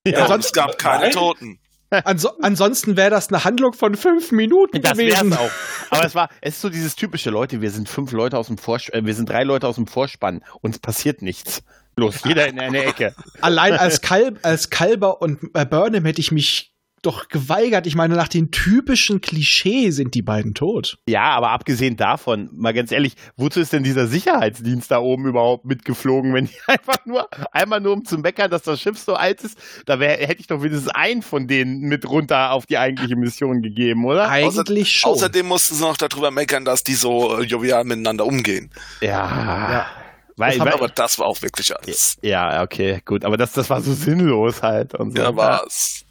Ja, sonst- es gab keine Nein. Toten. Anso ansonsten wäre das eine Handlung von fünf Minuten Das wär's gewesen. auch. Aber es war, es ist so dieses typische Leute, wir sind fünf Leute aus dem Vorspann, äh, wir sind drei Leute aus dem Vorspann, uns passiert nichts. Los, jeder in eine Ecke. Allein als, Kalb, als Kalber und äh, Burnham hätte ich mich doch geweigert. Ich meine, nach den typischen Klischee sind die beiden tot. Ja, aber abgesehen davon, mal ganz ehrlich, wozu ist denn dieser Sicherheitsdienst da oben überhaupt mitgeflogen, wenn die einfach nur, einmal nur um zu meckern, dass das Schiff so alt ist, da wär, hätte ich doch wenigstens einen von denen mit runter auf die eigentliche Mission gegeben, oder? Eigentlich schon. Außerdem mussten sie noch darüber meckern, dass die so äh, jovial miteinander umgehen. Ja. Ja. Weil, Aber weil, das war auch wirklich alles. ja, okay, gut, aber das, das war so sinnlos halt und so. Ja, war's.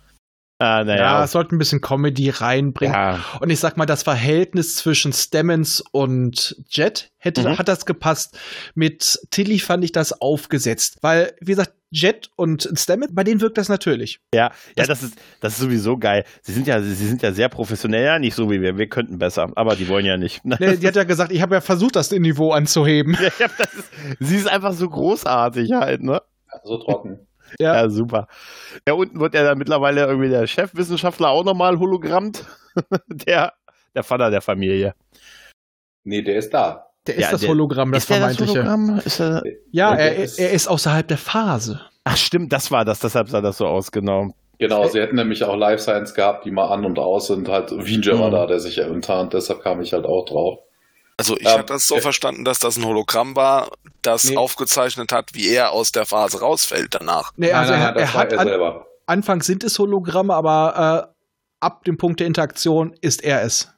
Ah, ja, naja. es sollte ein bisschen Comedy reinbringen. Ja, Und ich sag mal, das Verhältnis zwischen Stemmons und Jet hätte, Mhm. hat das gepasst. Mit Tilly fand ich das aufgesetzt. Weil, wie gesagt, Jet und Stemmons, bei denen wirkt das natürlich. ja, ja, das ist, das ist sowieso geil. Sie sind ja, sie sind ja sehr professionell, ja, nicht so wie wir. Wir könnten besser, aber die wollen ja nicht. Ne, die hat ja gesagt, ich habe ja versucht, das Niveau anzuheben. Ja, das ist, sie ist einfach so großartig halt, ne? So trocken. Ja. Ja, super. Ja, unten wird ja dann mittlerweile irgendwie der Chefwissenschaftler auch nochmal hologrammt. der, der Vater der Familie. Nee, der ist da. Der ist Ja, das der- Hologramm, das ist der das vermeintliche. Hologramm? Ist er, ja, er, ist- er ist außerhalb der Phase. ach stimmt, das war das, deshalb sah das so aus, genau. Genau, sie hätten nämlich auch Life Science gehabt, die mal an und aus sind, halt Winger war Mhm. da, der sich enttarnt, deshalb kam ich halt auch drauf. Also ich Ähm, hatte das so äh, verstanden, dass das ein Hologramm war, das Nee. aufgezeichnet hat, wie er aus der Phase rausfällt danach. Nee, also nein, er, nein, das er war hat er an, selber. Anfangs sind es Hologramme, aber äh, ab dem Punkt der Interaktion ist er es.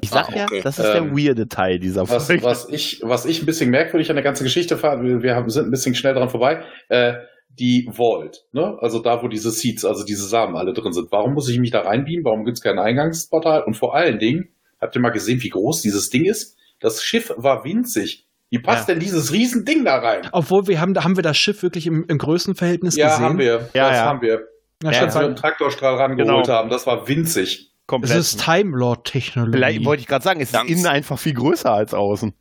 Ich sag Ah, ja, okay. das ist Ähm, der weirde Teil dieser Was, Folge. was, ich, was ich ein bisschen merkwürdig an der ganzen Geschichte fand, wir, wir haben- sind ein bisschen schnell dran vorbei, äh, die Vault, ne? also da, wo diese Seeds, also diese Samen alle drin sind. Warum muss ich mich da reinbeamen? Warum gibt es kein Eingangsportal? Und vor allen Dingen, habt ihr mal gesehen, wie groß dieses Ding ist? Das Schiff war winzig. Wie passt denn dieses Riesending da rein? Obwohl wir haben, da haben wir das Schiff wirklich im, im Größenverhältnis Ja, gesehen. haben wir. Ja, das ja. haben wir. Ja, Ja, Als wir einen Traktorstrahl rangeholt Genau. haben, das war winzig. es Komplett. ist Time Lord Technologie. Vielleicht wollte ich gerade sagen, es ist Ganz- innen einfach viel größer als außen.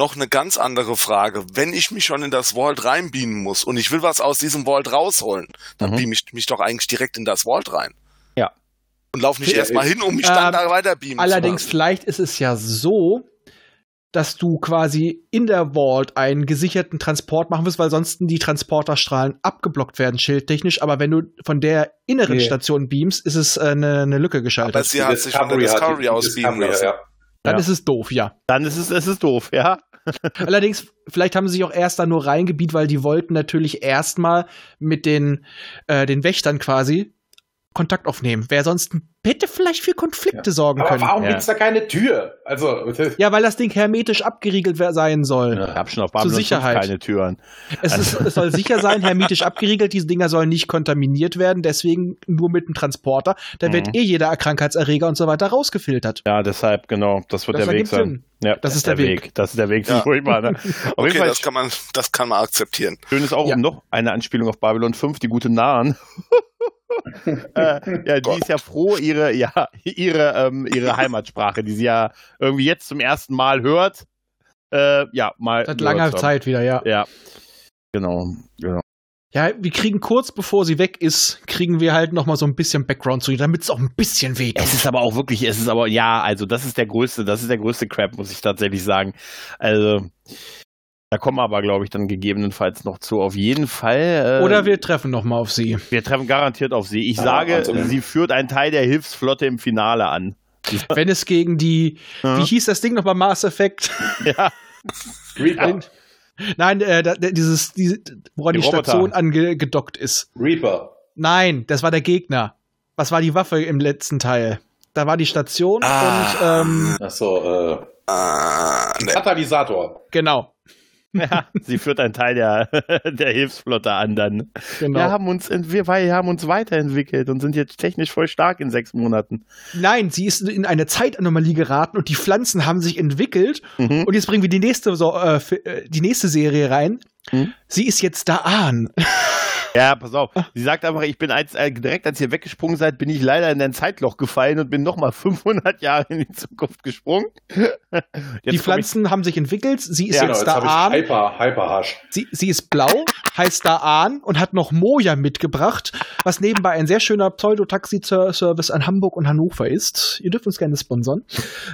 Noch eine ganz andere Frage. Wenn ich mich schon in das Vault reinbeamen muss und ich will was aus diesem Vault rausholen, dann Mhm. beam ich mich doch eigentlich direkt in das Vault rein. Ja. Und laufe nicht Ja, erstmal hin, um mich dann Ähm, da weiter beamen Allerdings, zu lassen. vielleicht ist es ja so, dass du quasi in der Vault einen gesicherten Transport machen wirst, weil sonst die Transporterstrahlen abgeblockt werden, schildtechnisch. Aber wenn du von der inneren Nee. Station beamst, ist es äh, eine, eine Lücke geschaltet. Aber sie hat sich von der Discovery aus beamen lassen. ja. Dann Ja. ist es doof, ja. Dann ist es, es ist doof, ja. Allerdings, vielleicht haben sie sich auch erst da nur reingebiet, weil die wollten natürlich erstmal mit den, äh, den Wächtern quasi Kontakt aufnehmen. Wer sonst hätte vielleicht für Konflikte sorgen Aber können. warum Ja. gibt's da keine Tür? Also, Ja, weil das Ding hermetisch abgeriegelt wer- sein soll. Ich habe schon auf Babylon 5 Sicherheit. keine Türen. Es, ist, es soll sicher sein, hermetisch abgeriegelt. Diese Dinger sollen nicht kontaminiert werden, deswegen nur mit einem Transporter. Da wird Mhm. eh jeder Krankheitserreger und so weiter rausgefiltert. Ja, deshalb, genau. Das wird Das der Weg sein. Sinn. Ja, Das ist der Weg. Das ist der Weg, Ja. furchtbar. Ne? Auf Okay, jeden Fall das kann man, das kann man akzeptieren. schön ist auch Ja. um noch eine Anspielung auf Babylon 5, die gute Nahen. äh, ja, die ist ja froh, ihre, ja, ihre, ähm, ihre Heimatsprache, die sie ja irgendwie jetzt zum ersten Mal hört, äh, ja, mal. Seit langer. Zeit wieder, ja. Ja. Genau, genau. Ja, wir kriegen kurz bevor sie weg ist, kriegen wir halt noch mal so ein bisschen Background zu ihr, damit es auch ein bisschen weht. Es ist aber auch wirklich, es ist aber, ja, also das ist der größte, das ist der größte Crap, muss ich tatsächlich sagen. Also, da kommen wir aber, glaube ich, dann gegebenenfalls noch zu. Auf jeden Fall. Äh, Oder wir treffen noch mal auf sie. wir treffen garantiert auf sie. Ich Ja, sage, Wahnsinn. sie führt einen Teil der Hilfsflotte im Finale an. Wenn es gegen die, Ja. wie hieß das Ding noch bei Mass Effect? Ja, Reaper. Nein, äh, da, dieses, diese, woran Die die. Station angedockt ist. Reaper. Nein, das war der Gegner. Was war die Waffe im letzten Teil? Da war die Station Ah. und ähm, Achso, äh, Ah. Katalysator. genau. Ja, sie führt einen Teil der, der Hilfsflotte an dann. genau. Wir haben uns, wir haben uns weiterentwickelt und sind jetzt technisch voll stark in sechs Monaten. Nein, sie ist in eine Zeitanomalie geraten und die Pflanzen haben sich entwickelt. Mhm. Und jetzt bringen wir die nächste, so, äh, äh, die nächste Serie rein. Mhm. Sie ist jetzt da an. Ja, pass auf. Sie sagt einfach, ich bin als, äh, direkt als ihr weggesprungen seid, bin ich leider in ein Zeitloch gefallen und bin nochmal 500 Jahre in die Zukunft gesprungen. Jetzt die Pflanzen haben sich entwickelt. Sie ist Ja, Genau, jetzt jetzt da habe ich an. Hyper, Hyperhash. Sie, sie ist blau, heißt da an und hat noch Moja mitgebracht, was nebenbei ein sehr schöner Pseudo-Taxi-Service an Hamburg und Hannover ist. Ihr dürft uns gerne sponsern.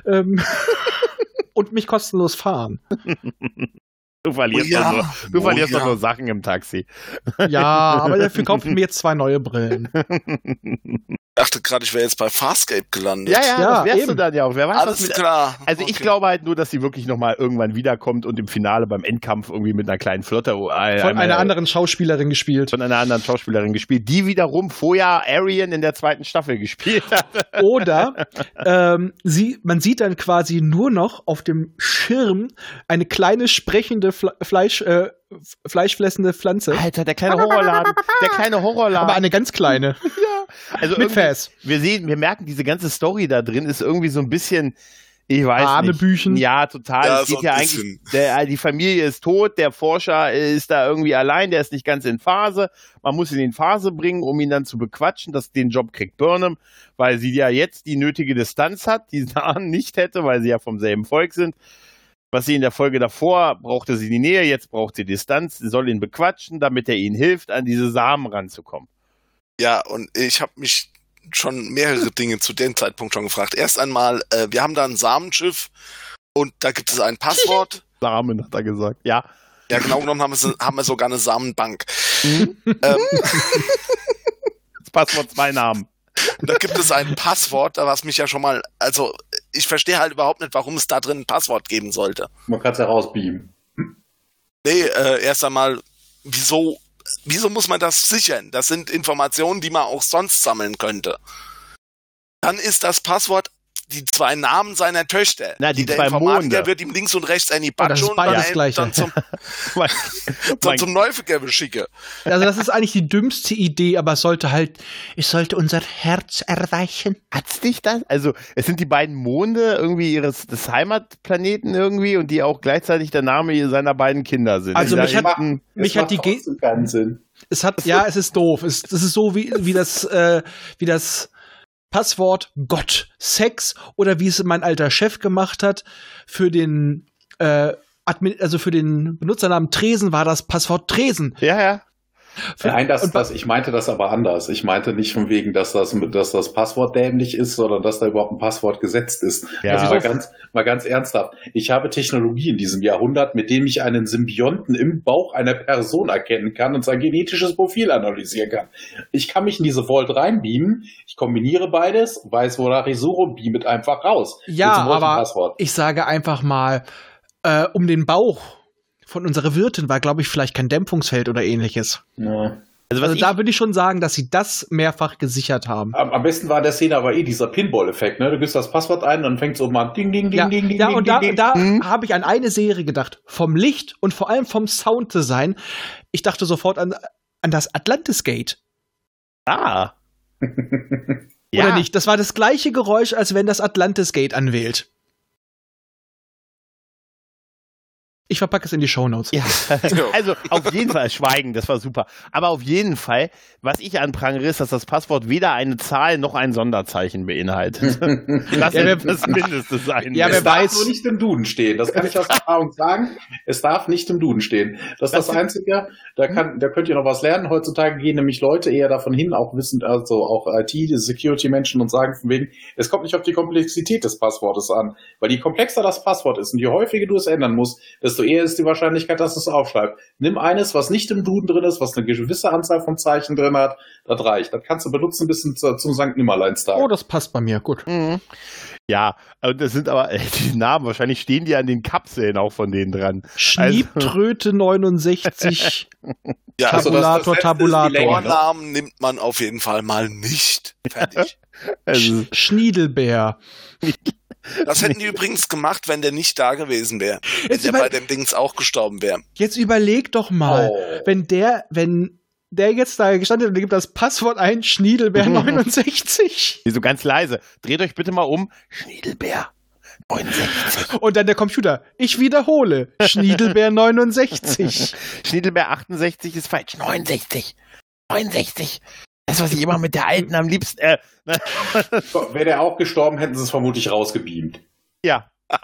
Ähm, und mich kostenlos fahren. Ich, du verlierst, Oh ja, doch, nur, du oh verlierst ja. doch nur Sachen im Taxi. Ja, aber dafür kaufen wir jetzt zwei neue Brillen. Ich dachte gerade, ich wäre jetzt bei Farscape gelandet. Ja, ja, Ja, das wärst du eben. dann ja auch. Wer weiß, was Alles mit, klar. Also ich Okay. glaube halt nur, dass sie wirklich nochmal irgendwann wiederkommt und im Finale beim Endkampf irgendwie mit einer kleinen Flotte äh, Von einmal- einer anderen Schauspielerin gespielt. von einer anderen Schauspielerin gespielt, die wiederum vorher Arian in der zweiten Staffel gespielt hat. Oder ähm, sie, man sieht dann quasi nur noch auf dem Schirm eine kleine sprechende Fle Fleisch, äh, fleischfressende Pflanze. Alter, der kleine Horrorladen, der kleine Horrorladen. Aber eine ganz kleine. also mit Fäß. Wir sehen, wir merken, diese ganze Story da drin ist irgendwie so ein bisschen, ich weiß Hanebüchen. nicht. Ja, total. Ja, es geht so ja bisschen. eigentlich, der, die Familie ist tot, der Forscher ist da irgendwie allein, der ist nicht ganz in Phase. Man muss ihn in Phase bringen, um ihn dann zu bequatschen, dass den Job kriegt Burnham, weil sie ja jetzt die nötige Distanz hat, die Sahn nicht hätte, weil sie ja vom selben Volk sind. Was sie in der Folge davor brauchte sie die Nähe, jetzt braucht sie Distanz. Sie soll ihn bequatschen, damit er ihnen hilft, an diese Samen ranzukommen. Ja, und ich habe mich schon mehrere Dinge zu dem Zeitpunkt schon gefragt. Erst einmal, äh, wir haben da ein Samenschiff und da gibt es ein Passwort. Samen, hat er gesagt. Ja. Ja, genau genommen haben wir, haben wir sogar eine Samenbank. ähm, Das Passwort zwei Namen. und da gibt es ein Passwort, was mich ja schon mal, also ich verstehe halt überhaupt nicht, warum es da drin ein Passwort geben sollte. Man kann es herausbeamen. Nee, äh, erst einmal, wieso, wieso muss man das sichern? Das sind Informationen, die man auch sonst sammeln könnte. Dann ist das Passwort die zwei Namen seiner Töchter. Na, die der zwei Informatiker Monde. wird ihm links und rechts eine Oh, das Batsche ist und beides dann, das Gleiche. dann zum, Mein, dann zum Neufiger beschicke. Also das ist eigentlich die dümmste Idee, aber es sollte halt, es sollte unser Herz erreichen. hat's dich das? Also, es sind die beiden Monde irgendwie ihres des Heimatplaneten irgendwie und die auch gleichzeitig der Name seiner beiden Kinder sind. Also mich hat- hinten- Mich Es hat die Ge keinen Sinn. Es hat, ja, es ist doof. Es, das ist so wie, wie das, äh, wie das Passwort Gott, Sex oder wie es mein alter Chef gemacht hat für den, äh, Admin, also für den Benutzernamen Tresen war das Passwort Tresen. ja, ja. Nein, das, das, ich meinte das aber anders. Ich meinte nicht von wegen, dass das, dass das Passwort dämlich ist, sondern dass da überhaupt ein Passwort gesetzt ist. Ja. Also mal ganz, mal ganz ernsthaft. Ich habe Technologie in diesem Jahrhundert, mit dem ich einen Symbionten im Bauch einer Person erkennen kann und sein genetisches Profil analysieren kann. Ich kann mich in diese Vault reinbeamen, ich kombiniere beides, weiß, wonach ich suche und beame es einfach raus. Ja, aber ich sage einfach mal, äh, um den Bauch von unserer Wirtin war, glaube ich, vielleicht kein Dämpfungsfeld oder ähnliches. Ja. Also, Also da würde ich schon sagen, dass sie das mehrfach gesichert haben. Am, am besten war in der Szene aber eh dieser Pinball-Effekt, ne? Du gibst das Passwort ein, dann fängt es oben an, ding, ding, ding, Ja, ding, ding, ja ding, und da, ding, ding. da Mhm. habe ich an eine Serie gedacht. Vom Licht und vor allem vom Sounddesign. Ich dachte sofort an, an das Atlantis Gate. ah. Oder nicht? Das war das gleiche Geräusch, als wenn das Atlantis Gate anwählt. Ich verpacke es in die Shownotes. Ja, also auf jeden Fall Schweigen, das war super. Aber auf jeden Fall, was ich anprangere, ist, dass das Passwort weder eine Zahl noch ein Sonderzeichen beinhaltet. Das Ja, ist das Mindeste sein. Ja, wer es darf weiß- nur nicht im Duden stehen. Das kann ich aus Erfahrung sagen. Es darf nicht im Duden stehen. Das ist Das Einzige. Da, kann, da könnt ihr noch was lernen. Heutzutage gehen nämlich Leute eher davon hin, auch wissend, also auch IT, Security-Menschen und sagen von wegen, es kommt nicht auf die Komplexität des Passwortes an. Weil je komplexer das Passwort ist und je häufiger du es ändern musst, desto eher ist die Wahrscheinlichkeit, dass es aufschreibt. Nimm eines, was nicht im Duden drin ist, was eine gewisse Anzahl von Zeichen drin hat, das reicht. Das kannst du benutzen bis zum, zum St. Nimmerleinstag. Oh, das passt bei mir, gut. Mhm. Ja, und das sind aber äh, die Namen, wahrscheinlich stehen die an den Kapseln auch von denen dran. Schniebtröte 69, Ja, Also das- Tabulator, das letzte ist die Tabulator. Vornamen nimmt man auf jeden Fall mal nicht. Fertig. Also, Schniedelbär. Das hätten die übrigens gemacht, wenn der nicht da gewesen wäre. Wenn der bei dem Dings auch gestorben wäre. Jetzt überleg doch mal, Oh. wenn der, wenn der jetzt da gestanden hat und der gibt das Passwort ein, Schniedelbär 69 so ganz leise. Dreht euch bitte mal um. Schniedelbär. 69. und dann der Computer, ich wiederhole, Schniedelbär 69. Schniedelbär 68 ist falsch. 69. 69. Das, was ich immer mit der alten am liebsten. Äh, Wäre der auch gestorben, hätten sie es vermutlich rausgebeamt. ja.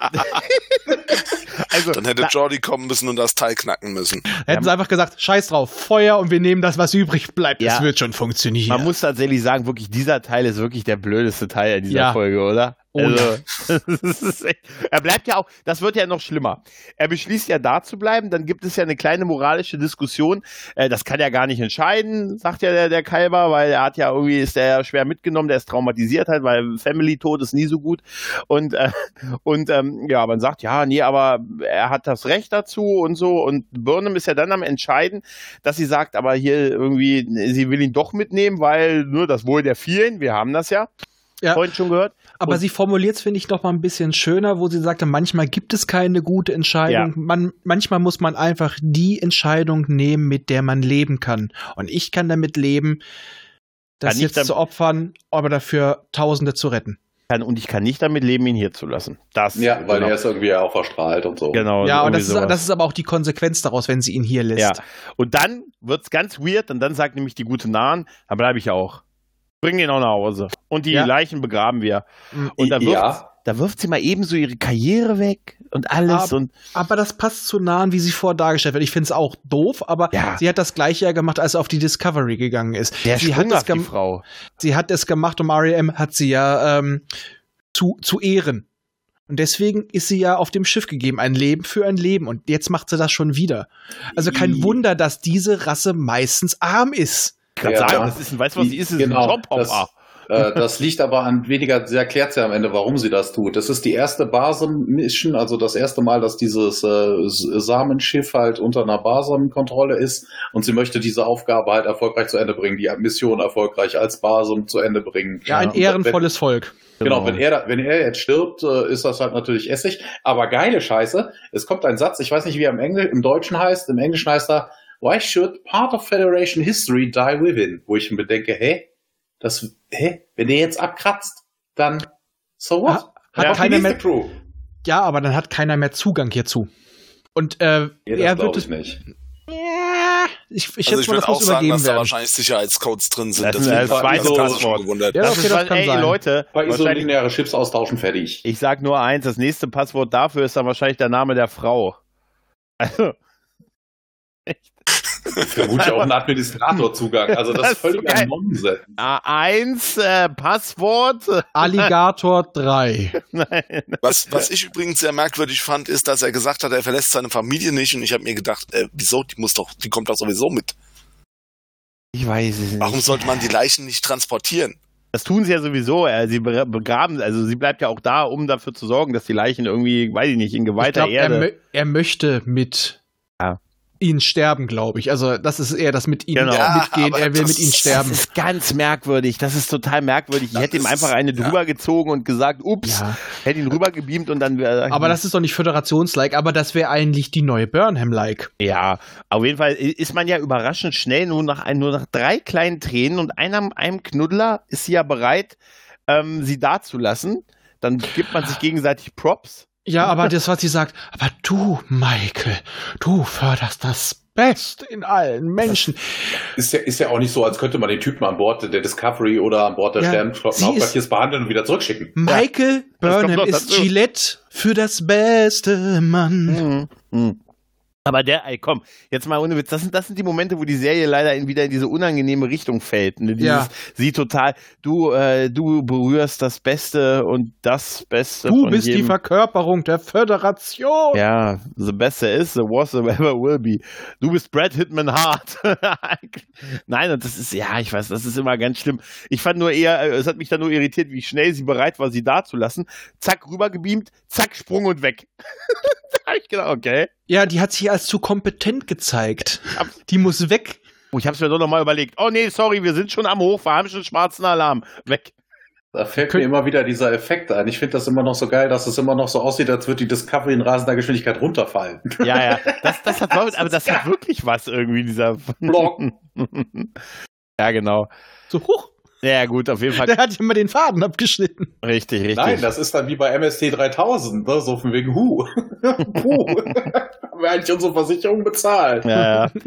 also, Dann hätte Jordi kommen müssen und das Teil knacken müssen. Hätten sie einfach gesagt, scheiß drauf, Feuer und wir nehmen das, was übrig bleibt. Ja. Es wird schon funktionieren. man muss tatsächlich sagen, wirklich, dieser Teil ist wirklich der blödeste Teil in dieser Ja. Folge, oder? Also, das echt, er bleibt ja auch, das wird ja noch schlimmer. Er beschließt ja da zu bleiben, dann gibt es ja eine kleine moralische Diskussion. Äh, das kann er gar nicht entscheiden, sagt ja der, der Kalber, weil er hat ja irgendwie, ist der ja schwer mitgenommen, der ist traumatisiert halt, weil Family-Tod ist nie so gut. Und, äh, und ähm, ja, man sagt, ja, nee, aber er hat das Recht dazu und so. Und Burnham ist ja dann am Entscheiden, dass sie sagt, aber hier irgendwie, sie will ihn doch mitnehmen, weil nur das Wohl der vielen, wir haben das ja, Ja. vorhin schon gehört. Aber Und- sie formuliert es, finde ich, noch mal ein bisschen schöner, wo sie sagte, manchmal gibt es keine gute Entscheidung. Ja. Man, manchmal muss man einfach die Entscheidung nehmen, mit der man leben kann. Und ich kann damit leben, das Kann jetzt zu opfern, aber dafür Tausende zu retten. Kann, und ich kann nicht damit leben, ihn hier zu lassen. Das, Ja, weil genau. er ist irgendwie auch verstrahlt und so. Genau, ja, und das ist, das ist aber auch die Konsequenz daraus, wenn sie ihn hier lässt. Ja. Und dann wird's ganz weird und dann sagt nämlich die gute Nahen, da bleibe ich auch. Bring ihn auch nach Hause. Und die Ja. Leichen begraben wir. Mhm. Und da wirft, Ja. da wirft sie mal eben so ihre Karriere weg und alles. Aber- und Aber das passt zu nah an, wie sie vorher dargestellt wird. Ich finde es auch doof, aber Ja. sie hat das gleiche ja gemacht, als sie auf die Discovery gegangen ist. der sie, hat das sprunghaft, die Frau. sie hat es gemacht, um R.E.M. hat sie ja ähm, zu, zu ehren. Und deswegen ist sie ja auf dem Schiff gegeben. Ein Leben für ein Leben. Und jetzt macht sie das schon wieder. Also kein Wunder, dass diese Rasse meistens arm ist. Ich kann Ja. sagen, das ist ein, weißt du, was sie ist? Das Genau, ist ein Jobhopper. Äh, das liegt aber an weniger, sie erklärt ja am Ende, warum sie das tut. Das ist die erste Basen-Mission, also das erste Mal, dass dieses äh, Samenschiff halt unter einer Basenkontrolle ist und sie möchte diese Aufgabe halt erfolgreich zu Ende bringen, die Mission erfolgreich als Basen zu Ende bringen. Ja, ein ehrenvolles Volk. Wenn, genau, wenn er, wenn er jetzt stirbt, äh, ist das halt natürlich Essig. Aber geile Scheiße, es kommt ein Satz, ich weiß nicht, wie er im, Engl im Deutschen heißt, im Englischen heißt er, Why should part of Federation history die within? Wo ich mir denke, hä? Das, hä? Wenn der jetzt abkratzt, dann so what? Ha- hat Ja, keiner mehr- Crew. Ja, aber dann hat keiner mehr Zugang hierzu. Und äh, Ja, das er wird ich es. nicht. Ja, ich, ich Also ich mal, würde das auch sagen, übergeben dass da werden. wahrscheinlich Sicherheitscodes drin sind. Das ist das war ich zweite das Passwort. gewundert. Ja, das okay, ist das ey, sein. Leute, Bei isolineare Chips austauschen, fertig. ich sag nur eins, das nächste Passwort dafür ist dann wahrscheinlich der Name der Frau. Also, Vermutlich auch ein Administratorzugang. Also das, Das ist völliger geil. Nonsens. A1, äh, Passwort. Alligator 3. Nein. Was, was ich übrigens sehr merkwürdig fand, ist, dass er gesagt hat, er verlässt seine Familie nicht. Und ich habe mir gedacht, äh, wieso? Die muss doch, die kommt doch sowieso mit. Ich weiß es nicht. Warum sollte man die Leichen nicht transportieren? Das tun sie ja sowieso. Äh, Sie be- begraben, also sie bleibt ja auch da, um dafür zu sorgen, dass die Leichen irgendwie, weiß ich nicht, in Ich geweihter glaub, er, Erde. mö er möchte mit Ja. Ihnen sterben, glaube ich. Also das ist eher das mit ihnen Genau. Ja, mitgehen. Er will mit ihnen ist- sterben. Das ist ganz merkwürdig. Das ist total merkwürdig. Ich hätte ihm einfach eine ja. drüber gezogen und gesagt, ups, Ja. hätte ihn rübergebeamt und dann wäre. Aber das ist doch nicht föderationslike, aber das wäre eigentlich die neue Burnham-like. Ja, auf jeden Fall ist man ja überraschend schnell, nur nach, ein, nur nach drei kleinen Tränen und einem, einem Knuddler ist sie ja bereit, ähm, sie dazulassen. Dann gibt man sich gegenseitig Props. Ja, aber das, was sie sagt, aber du, Michael, du förderst das Beste in allen Menschen. Ist ja, ist ja auch nicht so, als könnte man den Typen an Bord der Discovery oder an Bord der Ja, Sternflotten behandeln und wieder zurückschicken. Michael Das kommt Burnham ist dazu. Gillette für das beste Mann. Mhm. Mhm. Aber der, ey, komm, jetzt mal ohne Witz, das sind, das sind die Momente, wo die Serie leider in, wieder in diese unangenehme Richtung fällt. Ne? Dieses, Ja. Sie total, du, äh, du berührst das Beste und das Beste Du bist die jedem. Verkörperung der Föderation. Ja, the best there is, the worst there ever will be. Du bist Brad Hitman Hart. Nein, und das ist, ja, ich weiß, das ist immer ganz schlimm. Ich fand nur eher, äh, es hat mich dann nur irritiert, wie schnell sie bereit war, sie da zu lassen. Zack, rübergebeamt, zack, Sprung und weg. ich gedacht, okay. Ja, die hat sich als zu kompetent gezeigt. Die muss weg. Oh, ich hab's mir doch nochmal überlegt. Oh nee, sorry, wir sind schon am Hoch, wir haben schon schwarzen Alarm. Weg. Da fällt mir immer wieder dieser Effekt ein. Ich finde das immer noch so geil, dass es immer noch so aussieht, als würde die Discovery in rasender Geschwindigkeit runterfallen. Ja, ja, das, das hat, aber das hat wirklich was irgendwie, dieser. Block. ja, genau. So, huch, Ja, gut, auf jeden Fall. der hat immer den Faden abgeschnitten. Richtig, richtig. Nein, das ist dann wie bei MST 3000, ne? so von wegen Hu. Puh. Haben wir eigentlich unsere Versicherung bezahlt? ja, ja.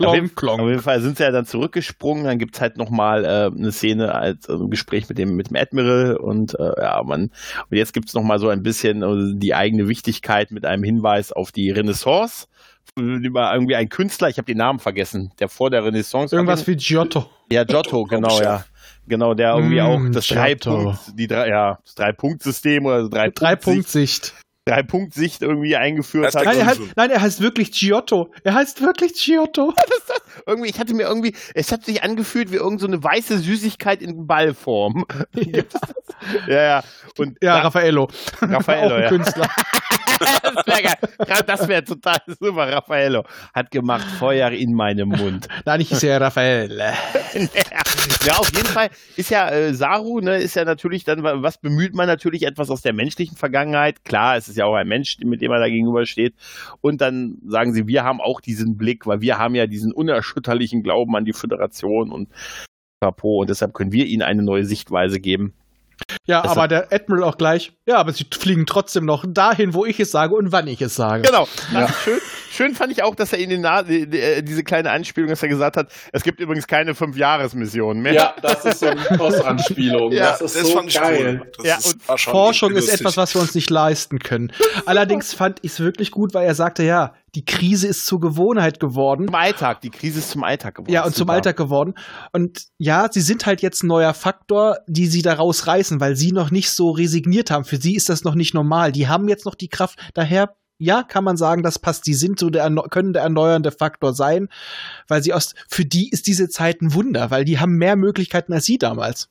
Auf jeden, Klong, auf jeden Fall sind sie ja dann zurückgesprungen. Dann gibt's halt nochmal äh, eine Szene als also ein Gespräch mit dem, mit dem Admiral und äh, ja, man, und jetzt gibt's noch nochmal so ein bisschen äh, die eigene Wichtigkeit mit einem Hinweis auf die Renaissance. Über irgendwie ein Künstler, ich habe den Namen vergessen, der vor der Renaissance. Irgendwas wie Giotto. Ja, Giotto, genau, ja. Genau, der irgendwie Mm, auch das Giotto. Drei-Punkt, die drei, ja, das Drei-Punkt-System oder drei Drei-Punkt-Sicht. Drei-Punkt-Sicht irgendwie eingeführt Das ist hat. der Nein, er heißt, nein, er heißt wirklich Giotto. Er heißt wirklich Giotto. irgendwie, ich hatte mir irgendwie, es hat sich angefühlt wie irgend so eine weiße Süßigkeit in Ballform. Ja, ja. Und Ja, da- Raffaello. Raffaello, ja. Künstler. das wäre geil. Das wäre total super. Raffaello hat gemacht Feuer in meinem Mund. Nein, ich ja Raphael. ja, auf jeden Fall ist ja äh, Saru, ne, ist ja natürlich dann, wa- was bemüht man natürlich etwas aus der menschlichen Vergangenheit. Klar, es ist ja auch ein Mensch, mit dem man da gegenübersteht. Und dann sagen sie, wir haben auch diesen Blick, weil wir haben ja diesen unerschütterlichen Glauben an die Föderation und und deshalb können wir ihnen eine neue Sichtweise geben. Ja, Das- aber der Admiral auch gleich. Ja, aber sie fliegen trotzdem noch dahin, wo ich es sage und wann ich es sage. Genau. Das Ja. ist schön. Schön fand ich auch, dass er in den Na die- die- äh, diese kleine Anspielung, dass er gesagt hat, es gibt übrigens keine Fünf-Jahres-Mission mehr. Ja, das ist so eine Cross-Anspielung. Ja, das ist so geil. cool. Das Ja, ist, und Forschung ist lustig. etwas, was wir uns nicht leisten können. Allerdings fand ich es wirklich gut, weil er sagte, ja, die Krise ist zur Gewohnheit geworden. Zum Alltag. Die Krise ist zum Alltag geworden. Ja, und zum. Alltag geworden. Und ja, sie sind halt jetzt ein neuer Faktor, die sie daraus reißen, weil sie noch nicht so resigniert haben. Für sie ist das noch nicht normal. Die haben jetzt noch die Kraft. Daher, ja, kann man sagen, das passt. Die sind so der, können der erneuernde Faktor sein, weil sie aus, für die ist diese Zeit ein Wunder, weil die haben mehr Möglichkeiten als sie damals.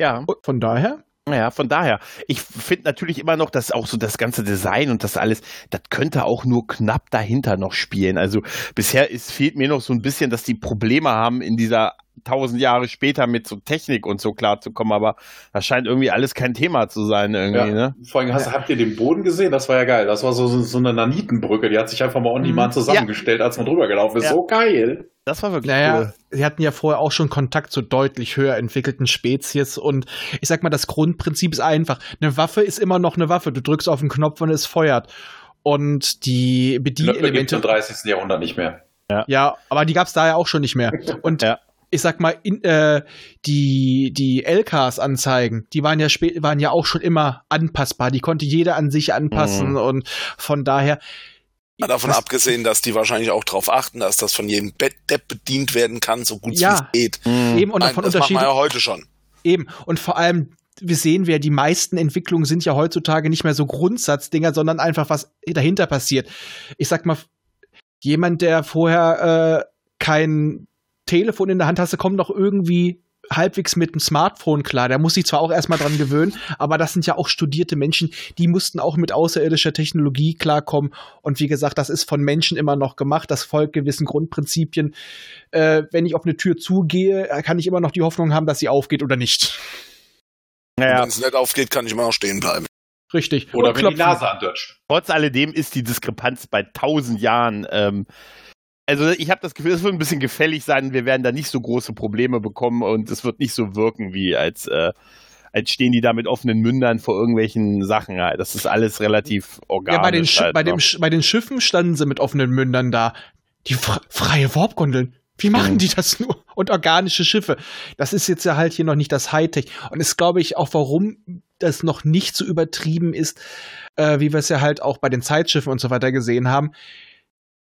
Ja. Und von daher, Ja, von daher. Ich finde natürlich immer noch, dass auch so das ganze Design und das alles, das könnte auch nur knapp dahinter noch spielen. Also bisher ist, fehlt mir noch so ein bisschen, dass die Probleme haben, in dieser tausend Jahre später mit so Technik und so klarzukommen, aber das scheint irgendwie alles kein Thema zu sein irgendwie, Ja. ne? Vor allem, hast, habt ihr den Boden gesehen? Das war ja geil. Das war so, so, eine Nanitenbrücke. Die hat sich einfach mal on demand zusammengestellt, als man drüber gelaufen ist. Ja. So geil. Das war wirklich Naja, cool. sie hatten ja vorher auch schon Kontakt zu deutlich höher entwickelten Spezies und ich sag mal, das Grundprinzip ist einfach. Eine Waffe ist immer noch eine Waffe. Du drückst auf den Knopf und es feuert. Und die Knöpfe gibt Bedienelemente. im 30. Jahrhundert nicht mehr. Ja, aber die gab's da ja auch schon nicht mehr. Und Ja. Ich sag mal, in, äh, die, die LKs-Anzeigen, die waren ja spät, waren ja auch schon immer anpassbar. Die konnte jeder an sich anpassen Mhm. und von daher. Mal davon das- abgesehen, dass die wahrscheinlich auch darauf achten, dass das von jedem Depp bedient werden kann, so gut Ja. es geht. Mhm. Eben und Nein, von das machen wir ja heute schon. Eben. Und vor allem, wir sehen wir, die meisten Entwicklungen sind ja heutzutage nicht mehr so Grundsatzdinger, sondern einfach, was dahinter passiert. Ich sag mal, jemand, der vorher äh, kein Telefon in der Hand hatte, kommt noch irgendwie halbwegs mit dem Smartphone klar. Der muss sich zwar auch erstmal dran gewöhnen, aber das sind ja auch studierte Menschen, die mussten auch mit außerirdischer Technologie klarkommen. Und wie gesagt, das ist von Menschen immer noch gemacht. Das folgt gewissen Grundprinzipien. Äh, wenn ich auf eine Tür zugehe, kann ich immer noch die Hoffnung haben, dass sie aufgeht oder nicht. Naja, Wenn es nicht aufgeht, kann ich immer noch stehen bleiben. Richtig. Oder wenn die klopfen. Nase andutscht. trotz alledem ist die Diskrepanz bei tausend Jahren. Ähm, also ich habe das Gefühl, es wird ein bisschen gefällig sein. Wir werden da nicht so große Probleme bekommen und es wird nicht so wirken wie als äh, als stehen die da mit offenen Mündern vor irgendwelchen Sachen. halt. Das ist alles relativ organisch. Ja, bei den, Sch halt, bei, dem ne? Sch bei den Schiffen standen sie mit offenen Mündern da. Die fr freie Warpgondeln. Wie machen die das nur? Und organische Schiffe. Das ist jetzt ja halt hier noch nicht das Hightech. Und ist, glaube ich, auch warum das noch nicht so übertrieben ist, äh, wie wir es ja halt auch bei den Zeitschiffen und so weiter gesehen haben.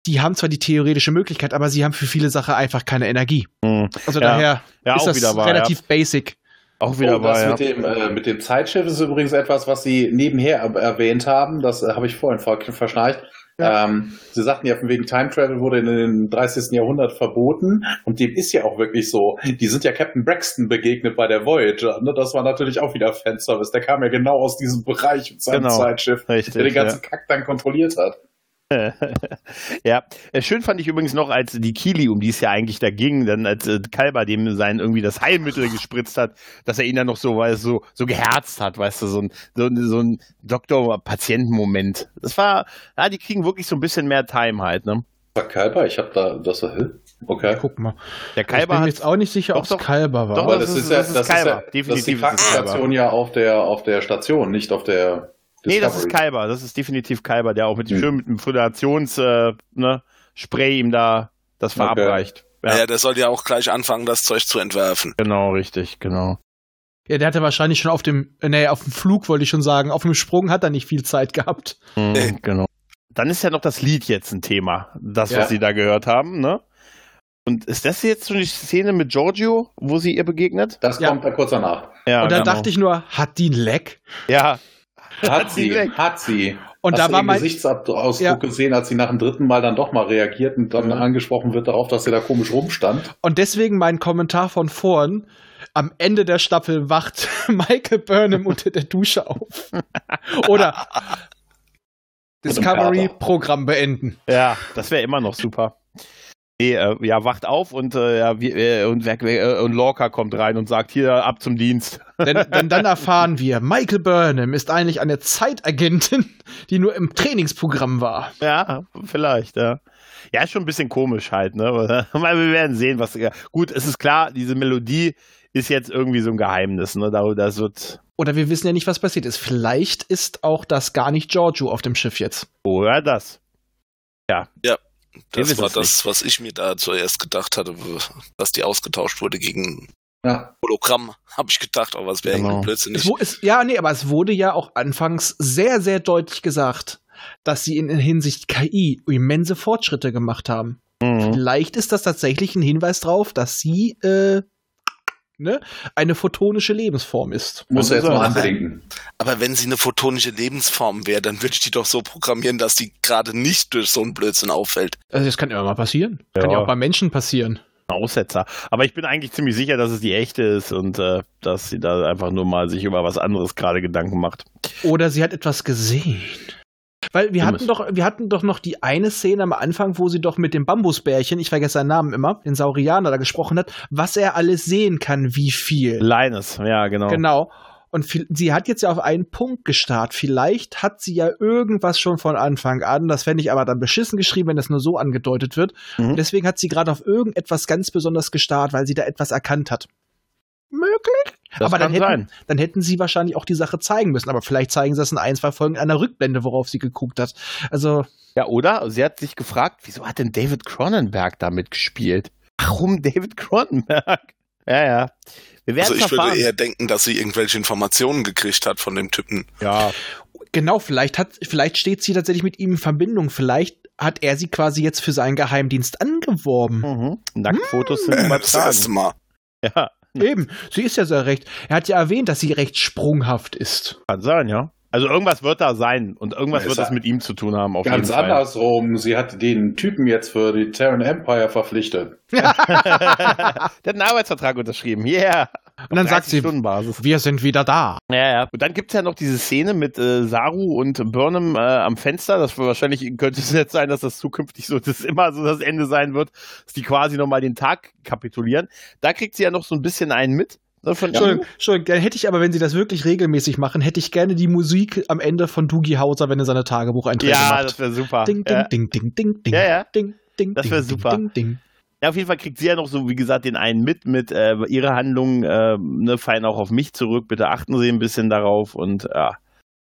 Die haben zwar die theoretische Möglichkeit, aber sie haben für viele Sachen einfach keine Energie. Mhm. Also Ja. daher Ja, ist das wieder wahr, relativ basic. Auch wieder oh, ja. mit, dem, äh, mit dem Zeitschiff ist übrigens etwas, was Sie nebenher er erwähnt haben. Das äh, habe ich vorhin ver verschnarcht. Ähm, Sie sagten ja, von wegen Time Travel wurde in den 30. Jahrhundert verboten. Und dem ist ja auch wirklich so. Die sind ja Captain Braxton begegnet bei der Voyager. Ne? Das war natürlich auch wieder Fanservice. Der kam ja genau aus diesem Bereich mit seinem Genau. Zeitschiff, Richtig, der den ganzen ja. Kack dann kontrolliert hat. ja, Äh, schön fand ich übrigens noch, als die Kili, um die es ja eigentlich da ging, dann als äh, Kalber dem sein irgendwie das Heilmittel gespritzt hat, dass er ihn dann noch so, weil so, so geherzt hat, weißt du, so ein, so, ein- so ein Doktor-Patienten-Moment. Das war, ja, die kriegen wirklich so ein bisschen mehr Time halt, ne? War Kalber? Ich habe da, das war, okay. Guck mal. Der ich Kalber bin mir hat, jetzt auch nicht sicher, ob es. Kalber war. Doch, Aber das das, ist- ist, ja, das ist das, ist Kalber. ja, das ist die Definitiv ist es Krankenstation ja auf der, auf der Station, nicht auf der nee, das ist. Kalber, das ist definitiv Kalber, der auch mit, Hm. schön mit dem Föderations, äh, ne, Spray ihm da das Okay. verabreicht. Ja. Ja, der soll ja auch gleich anfangen, das Zeug zu entwerfen. genau, richtig, genau. Ja, der hatte wahrscheinlich schon auf dem, äh, nee, auf dem Flug wollte ich schon sagen, auf dem Sprung hat er nicht viel Zeit gehabt. Mhm, Nee. Genau. Dann ist ja noch das Lied jetzt ein Thema, das, Ja. was Sie da gehört haben, ne? Und ist das jetzt so die Szene mit Giorgio, wo sie ihr begegnet? Das Ja. kommt da kurz danach. Ja, und dann genau. dachte ich nur, hat die ein Leck? Ja, Hat sie hat sie. Und Hast da war ihren mein, Gesichtsausdruck Ja. gesehen, als sie nach dem dritten Mal dann doch mal reagiert und dann angesprochen wird darauf, dass sie da komisch rumstand. und deswegen mein Kommentar von vorn. Am Ende der Staffel wacht Michael Burnham unter der Dusche auf. Oder Discovery-Programm beenden. ja, das wäre immer noch super. Nee, äh, ja, wacht auf und, äh, ja, wir, äh, und, äh, und Lorca kommt rein und sagt, hier, ab zum Dienst. Denn, denn dann erfahren wir, Michael Burnham ist eigentlich eine Zeitagentin, die nur im Trainingsprogramm war. Ja, vielleicht, ja. Ja, ist schon ein bisschen komisch halt, ne? Weil wir werden sehen, was. Gut, es ist klar, diese Melodie ist jetzt irgendwie so ein Geheimnis, ne? Da, das wird. Oder wir wissen ja nicht, was passiert ist. Vielleicht ist auch das gar nicht Giorgio auf dem Schiff jetzt. Oder das. Wir Das war das, was ich mir da zuerst gedacht hatte, dass die ausgetauscht wurde gegen Ja. Hologramm, habe ich gedacht, aber es wäre Genau. irgendwie blödsinnig. Es, es, ja, nee, aber es wurde ja auch anfangs sehr, sehr deutlich gesagt, dass sie in, in Hinsicht KI immense Fortschritte gemacht haben. Mhm. Vielleicht ist das tatsächlich ein Hinweis darauf, dass sie äh, ne, eine photonische Lebensform ist. Muss er jetzt Also, mal andenken. Aber wenn sie eine photonische Lebensform wäre, dann würde ich die doch so programmieren, dass sie gerade nicht durch so einen Blödsinn auffällt. Also das kann immer mal passieren. Kann ja Ja. auch bei Menschen passieren. Aussetzer. Aber ich bin eigentlich ziemlich sicher, dass es die echte ist und äh, dass sie da einfach nur mal sich über was anderes gerade Gedanken macht. Oder sie hat etwas gesehen. Weil wir hatten doch, wir hatten doch noch die eine Szene am Anfang, wo sie doch mit dem Bambusbärchen, ich vergesse seinen Namen immer, den Saurianer da gesprochen hat, was er alles sehen kann, wie viel. Linus, ja, genau. Genau. Und viel, sie hat jetzt ja auf einen Punkt gestarrt. Vielleicht hat sie ja irgendwas schon von Anfang an. Das fände ich aber dann beschissen geschrieben, wenn das nur so angedeutet wird. Mhm. Und deswegen hat sie gerade auf irgendetwas ganz besonders gestarrt, weil sie da etwas erkannt hat. Möglich. Das aber dann hätten, sein. dann hätten sie wahrscheinlich auch die Sache zeigen müssen. Aber vielleicht zeigen sie das in ein, zwei Folgen einer Rückblende, worauf sie geguckt hat. Also, Ja, oder? Sie hat sich gefragt, wieso hat denn David Cronenberg da mitgespielt? Warum David Cronenberg? Ja, ja. Wir werden Also ich erfahren. würde eher denken, dass sie irgendwelche Informationen gekriegt hat von dem Typen. ja, genau, vielleicht hat, vielleicht steht sie tatsächlich mit ihm in Verbindung. Vielleicht hat er sie quasi jetzt für seinen Geheimdienst angeworben. mhm. Nacktfotos sind Das erste übertragen. Mal. Ja, Eben, sie ist ja sehr recht. Er hat ja erwähnt, dass sie recht sprunghaft ist. kann sein, ja. Also irgendwas wird da sein und irgendwas Ja, wird das mit ihm zu tun haben, auf Ganz jeden Fall. andersrum, sie hat den Typen jetzt für die Terran Empire verpflichtet. Der hat einen Arbeitsvertrag unterschrieben, yeah. Und dann sagt sie, wir sind wieder da. Ja, ja. Und dann gibt's ja noch diese Szene mit äh, Saru und Burnham äh, am Fenster. Das wahrscheinlich könnte es jetzt sein, dass das zukünftig so das immer so das Ende sein wird, dass die quasi nochmal den Tag kapitulieren. Da kriegt sie ja noch so ein bisschen einen mit. Ne, von Entschuldigung, Entschuldigung, hätte ich aber, wenn sie das wirklich regelmäßig machen, hätte ich gerne die Musik am Ende von Doogie Hauser, wenn er seine Tagebucheinträge Ja, macht. das wäre super. Ding, ding, ja. ding, ding, ding, ding. Ja, ja. Ding, ding, Das ding, wär ding, super. Ding, ding. Ja, auf jeden Fall kriegt sie ja noch so, wie gesagt, den einen mit, mit äh, ihre Handlungen äh, ne, fallen auch auf mich zurück. Bitte achten Sie ein bisschen darauf und ja.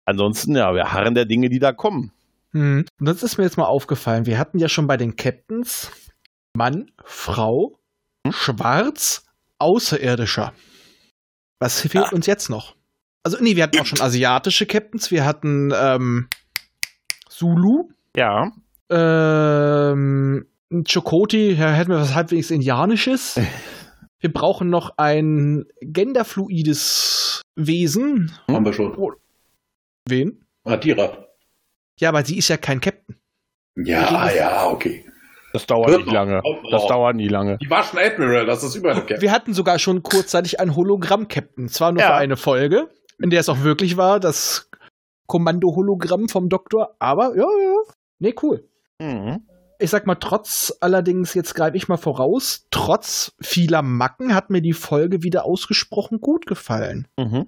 Ansonsten, ja, wir harren der Dinge, die da kommen. Hm. Und das ist mir jetzt mal aufgefallen. Wir hatten ja schon bei den Captains Mann, Frau, Schwarz, Außerirdischer. Was fehlt Ah. uns jetzt noch? Also, nee, wir hatten auch schon asiatische Captains. Wir hatten ähm, Zulu. Ja. ähm, Chokoti, ja, hätten wir was halbwegs Indianisches. wir brauchen noch ein genderfluides Wesen. Haben wir schon. Wen? Adira. Ja, aber sie ist ja kein Captain. Ja, ja, okay. Das dauert nicht lange. Das dauert nie lange. Die war schon Admiral, das ist überall okay. Wir hatten sogar schon kurzzeitig einen Hologramm-Captain. Zwar nur Ja. für eine Folge, in der es auch wirklich war, das Kommando-Hologramm vom Doktor, aber ja, ja. Nee, cool. Mhm. Ich sag mal, trotz allerdings, jetzt greife ich mal voraus, trotz vieler Macken hat mir die Folge wieder ausgesprochen gut gefallen. Mhm.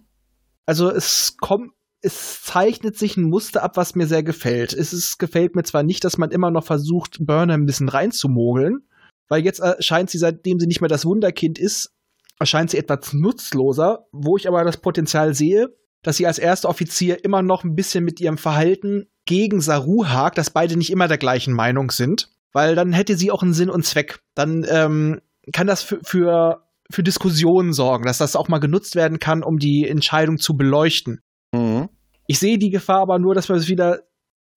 Also es kommt, es zeichnet sich ein Muster ab, was mir sehr gefällt. Es ist, gefällt mir zwar nicht, dass man immer noch versucht, Burner ein bisschen reinzumogeln, weil jetzt erscheint sie, seitdem sie nicht mehr das Wunderkind ist, erscheint sie etwas nutzloser, wo ich aber das Potenzial sehe, dass sie als erster Offizier immer noch ein bisschen mit ihrem Verhalten gegen Saru hakt, dass beide nicht immer der gleichen Meinung sind, weil dann hätte sie auch einen Sinn und Zweck. Dann ähm, kann das für, für, für Diskussionen sorgen, dass das auch mal genutzt werden kann, um die Entscheidung zu beleuchten. Mhm. Ich sehe die Gefahr aber nur, dass wir es wieder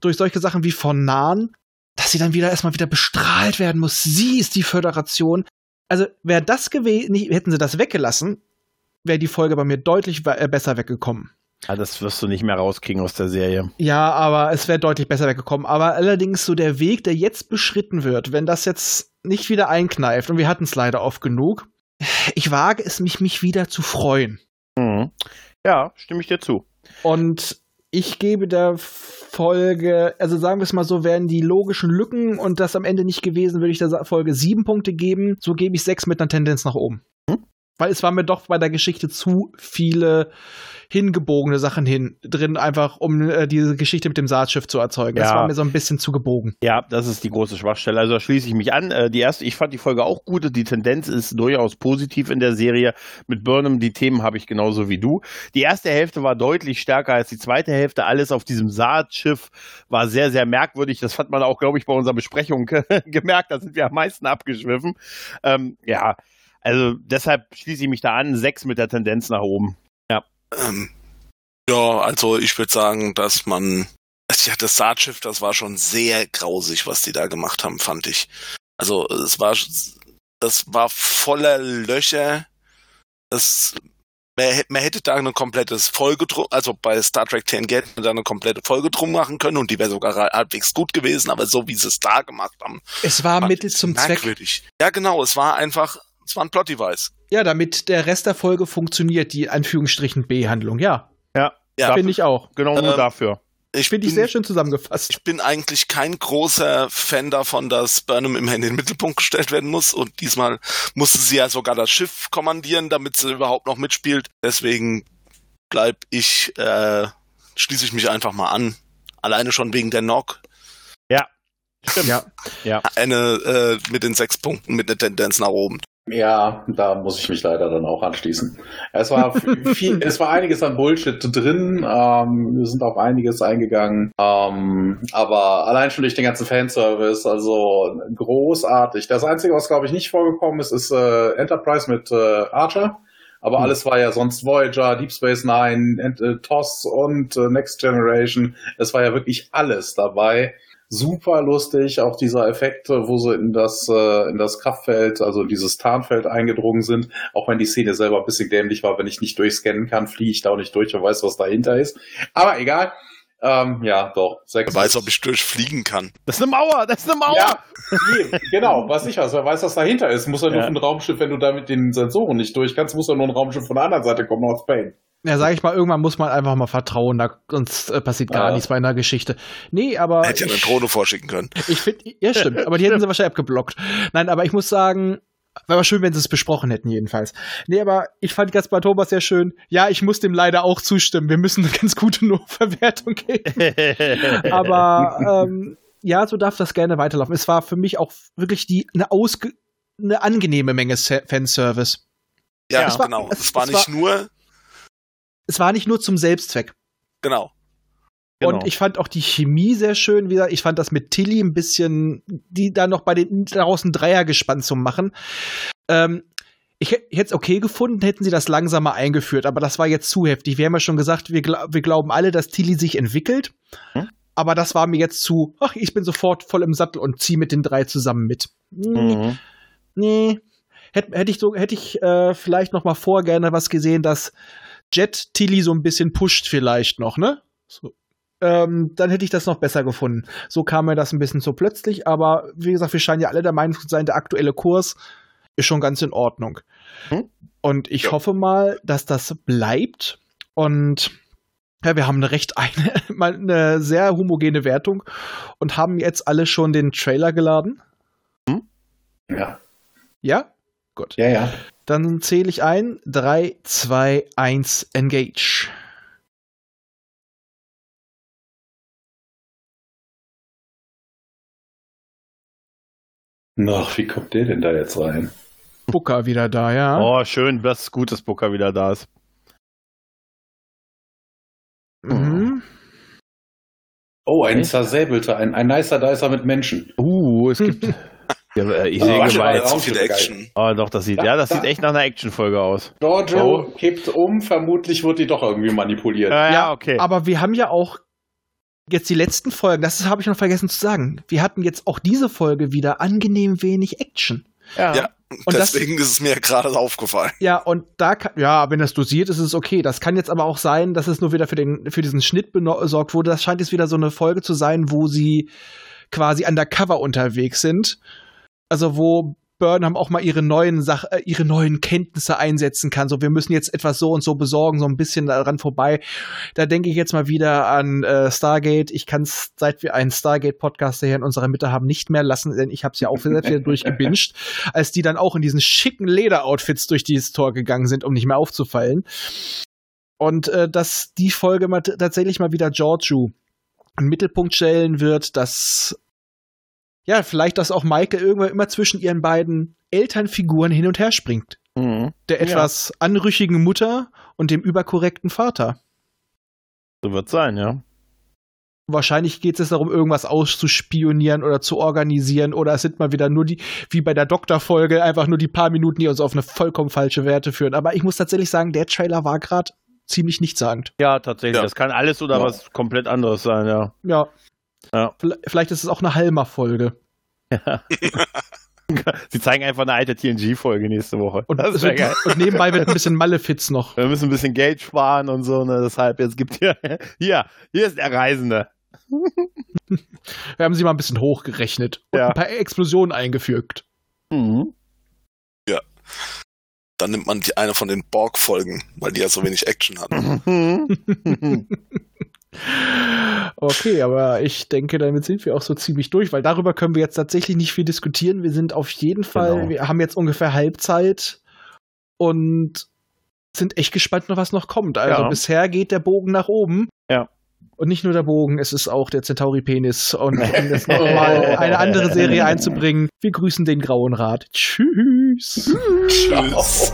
durch solche Sachen wie von Nahen, dass sie dann wieder erstmal wieder bestrahlt werden muss. Sie ist die Föderation. Also wäre das gewesen, hätten sie das weggelassen, wäre die Folge bei mir deutlich äh, besser weggekommen. Ah, das wirst du nicht mehr rauskriegen aus der Serie. Ja, aber es wäre deutlich besser weggekommen. Aber allerdings so der Weg, der jetzt beschritten wird, wenn das jetzt nicht wieder einkneift, und wir hatten es leider oft genug, ich wage es mich, mich wieder zu freuen. Mhm. Ja, stimme ich dir zu. Und ich gebe der Folge, also sagen wir es mal so, wären die logischen Lücken und das am Ende nicht gewesen, würde ich der Folge sieben Punkte geben. So gebe ich sechs mit einer Tendenz nach oben. Weil es war mir doch bei der Geschichte zu viele hingebogene Sachen hin drin, einfach um äh, diese Geschichte mit dem Saatschiff zu erzeugen. Das Ja. war mir so ein bisschen zu gebogen. Ja, das ist die große Schwachstelle. Also da schließe ich mich an. Äh, die erste, ich fand die Folge auch gut. Die Tendenz ist durchaus positiv in der Serie. Mit Burnham, die Themen habe ich genauso wie du. Die erste Hälfte war deutlich stärker als die zweite Hälfte. Alles auf diesem Saatschiff war sehr, sehr merkwürdig. Das hat man auch, glaube ich, bei unserer Besprechung gemerkt. Da sind wir am meisten abgeschwiffen. Ähm, ja, also deshalb schließe ich mich da an. Sechs mit der Tendenz nach oben. Ähm, ja, also ich würde sagen, dass man, ja, das Saatschiff, das war schon sehr grausig, was die da gemacht haben, fand ich. Also es war, das war voller Löcher. Das, man, hätte- man hätte da eine komplettes Folge drum, also bei Star Trek TNG hätte man da eine komplette Folge drum machen können und die wäre sogar halbwegs gut gewesen, aber so wie sie es da gemacht haben, Es war Mittel zum Zweck. merkwürdig. Ja, genau, es war einfach, es war ein Plot-Device. Ja, damit der Rest der Folge funktioniert, die Anführungsstrichen B-Handlung. Ja, Ja, Ja, finde ich auch. genau nur Ähm, dafür. ich Finde ich sehr schön zusammengefasst. Ich bin eigentlich kein großer Fan davon, dass Burnham immer in den Mittelpunkt gestellt werden muss. Und diesmal musste sie ja sogar das Schiff kommandieren, damit sie überhaupt noch mitspielt. Deswegen bleib ich, äh, schließe ich mich einfach mal an. Alleine schon wegen der Knock. Stimmt. Ja. Ja. Eine äh, mit den sechs Punkten mit der Tendenz nach oben. Ja, da muss ich mich leider dann auch anschließen. Es war viel, es war einiges an Bullshit drin. Ähm, wir sind auf einiges eingegangen. Ähm, aber allein schon durch den ganzen Fanservice, also großartig. Das Einzige, was glaube ich nicht vorgekommen ist, ist äh, Enterprise mit äh, Archer. Aber alles war ja sonst Voyager, Deep Space Nine, Ent- äh, TOS und äh, Next Generation. Es war ja wirklich alles dabei super lustig, auch dieser Effekt, wo sie in das, äh, in das Kraftfeld, also dieses Tarnfeld eingedrungen sind, auch wenn die Szene selber ein bisschen dämlich war, wenn ich nicht durchscannen kann, fliege ich da auch nicht durch und weiß, was dahinter ist. Aber egal. Ähm, ja, doch. Sechs Wer weiß, ob ich durchfliegen kann. Das ist eine Mauer, das ist eine Mauer. ja, nee, genau, was ich weiß. Wer weiß, was dahinter ist. Muss ja nur Ja. ein Raumschiff, wenn du da mit den Sensoren nicht durch kannst, muss ja nur ein Raumschiff von der anderen Seite kommen aus Spain. Ja, sag ich mal, irgendwann muss man einfach mal vertrauen, da, sonst äh, passiert gar Ja. nichts bei einer Geschichte. Nee, aber Hätte ja eine Drohne vorschicken können. ich finde, ja stimmt, aber die hätten sie wahrscheinlich abgeblockt. Nein, aber ich muss sagen, wäre schön, wenn sie es besprochen hätten jedenfalls. Nee, aber ich fand ganz bei Thomas sehr schön. Ja, ich muss dem leider auch zustimmen. Wir müssen eine ganz gute No-Verwertung geben. Aber ähm, ja, so darf das gerne weiterlaufen. Es war für mich auch wirklich die eine ausge eine angenehme Menge Se- Fanservice. Ja, Ja. Es war- genau. es- Es, war nicht war- nur, Es war nicht nur zum Selbstzweck. genau. Genau. Und ich fand auch die Chemie sehr schön. Wie gesagt, ich fand das mit Tilly ein bisschen, die da noch bei den daraus ein Dreier gespannt zu machen. Ähm, ich hätte es okay gefunden, hätten sie das langsamer eingeführt, aber das war jetzt zu heftig. Wir haben ja schon gesagt, wir, gla wir glauben alle, dass Tilly sich entwickelt. Hm? aber das war mir jetzt zu, ach, ich bin sofort voll im Sattel und ziehe mit den drei zusammen mit. Nee, Mhm. nee. Hätte hätt ich so, hätte ich äh, vielleicht noch mal vor gerne was gesehen, dass Jet Tilly so ein bisschen pusht vielleicht noch, ne? So. Ähm, dann hätte ich das noch besser gefunden. So kam mir das ein bisschen so plötzlich, aber wie gesagt, wir scheinen ja alle der Meinung zu sein, der aktuelle Kurs ist schon ganz in Ordnung. Hm? Und ich Ja. hoffe mal, dass das bleibt. Und ja, wir haben eine recht eine, eine sehr homogene Wertung und haben jetzt alle schon den Trailer geladen. Ja, Ja? Gut. ja, ja. Dann zähle ich ein. 3, 2, 1, engage. Ach, wie kommt der denn da jetzt rein? Booker wieder da, ja. Oh, schön, das ist gut, dass Booker wieder da ist. Mhm. Oh, ein Okay. zersäbelter, ein, ein nicer Dicer mit Menschen. Uh, es gibt. ja, äh, ich Oh, sehe zu Raumschiffe, viel. Action. Oh, doch, das sieht, Da- ja, das da- sieht echt nach einer Actionfolge aus. Giorgio kippt um, vermutlich wird die doch irgendwie manipuliert. Ja, Ja, ja, okay. Aber wir haben ja auch jetzt die letzten Folgen, das habe ich noch vergessen zu sagen. Wir hatten jetzt auch diese Folge wieder angenehm wenig Action. Ja, Und das- deswegen ist es mir gerade aufgefallen. Ja, und da kann, ja, wenn das dosiert ist, ist es okay. Das kann jetzt aber auch sein, dass es nur wieder für den, für diesen Schnitt besorgt wurde. Das scheint jetzt wieder so eine Folge zu sein, wo sie quasi undercover unterwegs sind. Also, wo Burnham auch mal ihre neuen Sach äh, ihre neuen Kenntnisse einsetzen kann. So, wir müssen jetzt etwas so und so besorgen, so ein bisschen daran vorbei. Da denke ich jetzt mal wieder an äh, Stargate. Ich kann es, seit wir einen Stargate-Podcast hier in unserer Mitte haben, nicht mehr lassen, denn ich habe es ja auch selbst wieder durchgebinged, als die dann auch in diesen schicken Lederoutfits durch dieses Tor gegangen sind, um nicht mehr aufzufallen. Und äh, dass die Folge mal tatsächlich mal wieder Giorgio im Mittelpunkt stellen wird, dass ja, vielleicht, dass auch Michael irgendwann immer zwischen ihren beiden Elternfiguren hin und her springt. Mhm. Der Ja. etwas anrüchigen Mutter und dem überkorrekten Vater. So wird sein, ja. Wahrscheinlich geht es darum, irgendwas auszuspionieren oder zu organisieren, oder es sind mal wieder nur die, wie bei der Doktorfolge, einfach nur die paar Minuten, die uns auf eine vollkommen falsche Werte führen. Aber ich muss tatsächlich sagen, der Trailer war gerade ziemlich nichtssagend. Ja, tatsächlich. Ja. Das kann alles oder Ja. was komplett anderes sein, ja. Ja. Ja. Vielleicht ist es auch eine Halmer-Folge. Sie zeigen einfach eine alte TNG-Folge nächste Woche. Und, das wird- geil. und nebenbei wird ein bisschen Malefiz noch. Wir müssen ein bisschen Geld sparen und so, ne? Deshalb, jetzt gibt hier, hier, hier ist der Reisende. Wir haben sie mal ein bisschen hochgerechnet und Ja. ein paar Explosionen eingefügt. Mhm. Dann nimmt man die eine von den Borg-Folgen, weil die ja so wenig Action hatten. Okay, aber ich denke, damit sind wir auch so ziemlich durch, weil darüber können wir jetzt tatsächlich nicht viel diskutieren. Wir sind auf jeden Fall, Genau. wir haben jetzt ungefähr Halbzeit und sind echt gespannt, was noch kommt. Also Ja. bisher geht der Bogen nach oben. Ja. Und nicht nur der Bogen, es ist auch der Centauri-Penis. Und um jetzt nochmal eine andere Serie einzubringen, wir grüßen den Grauen Rat. Tschüss. Tschüss.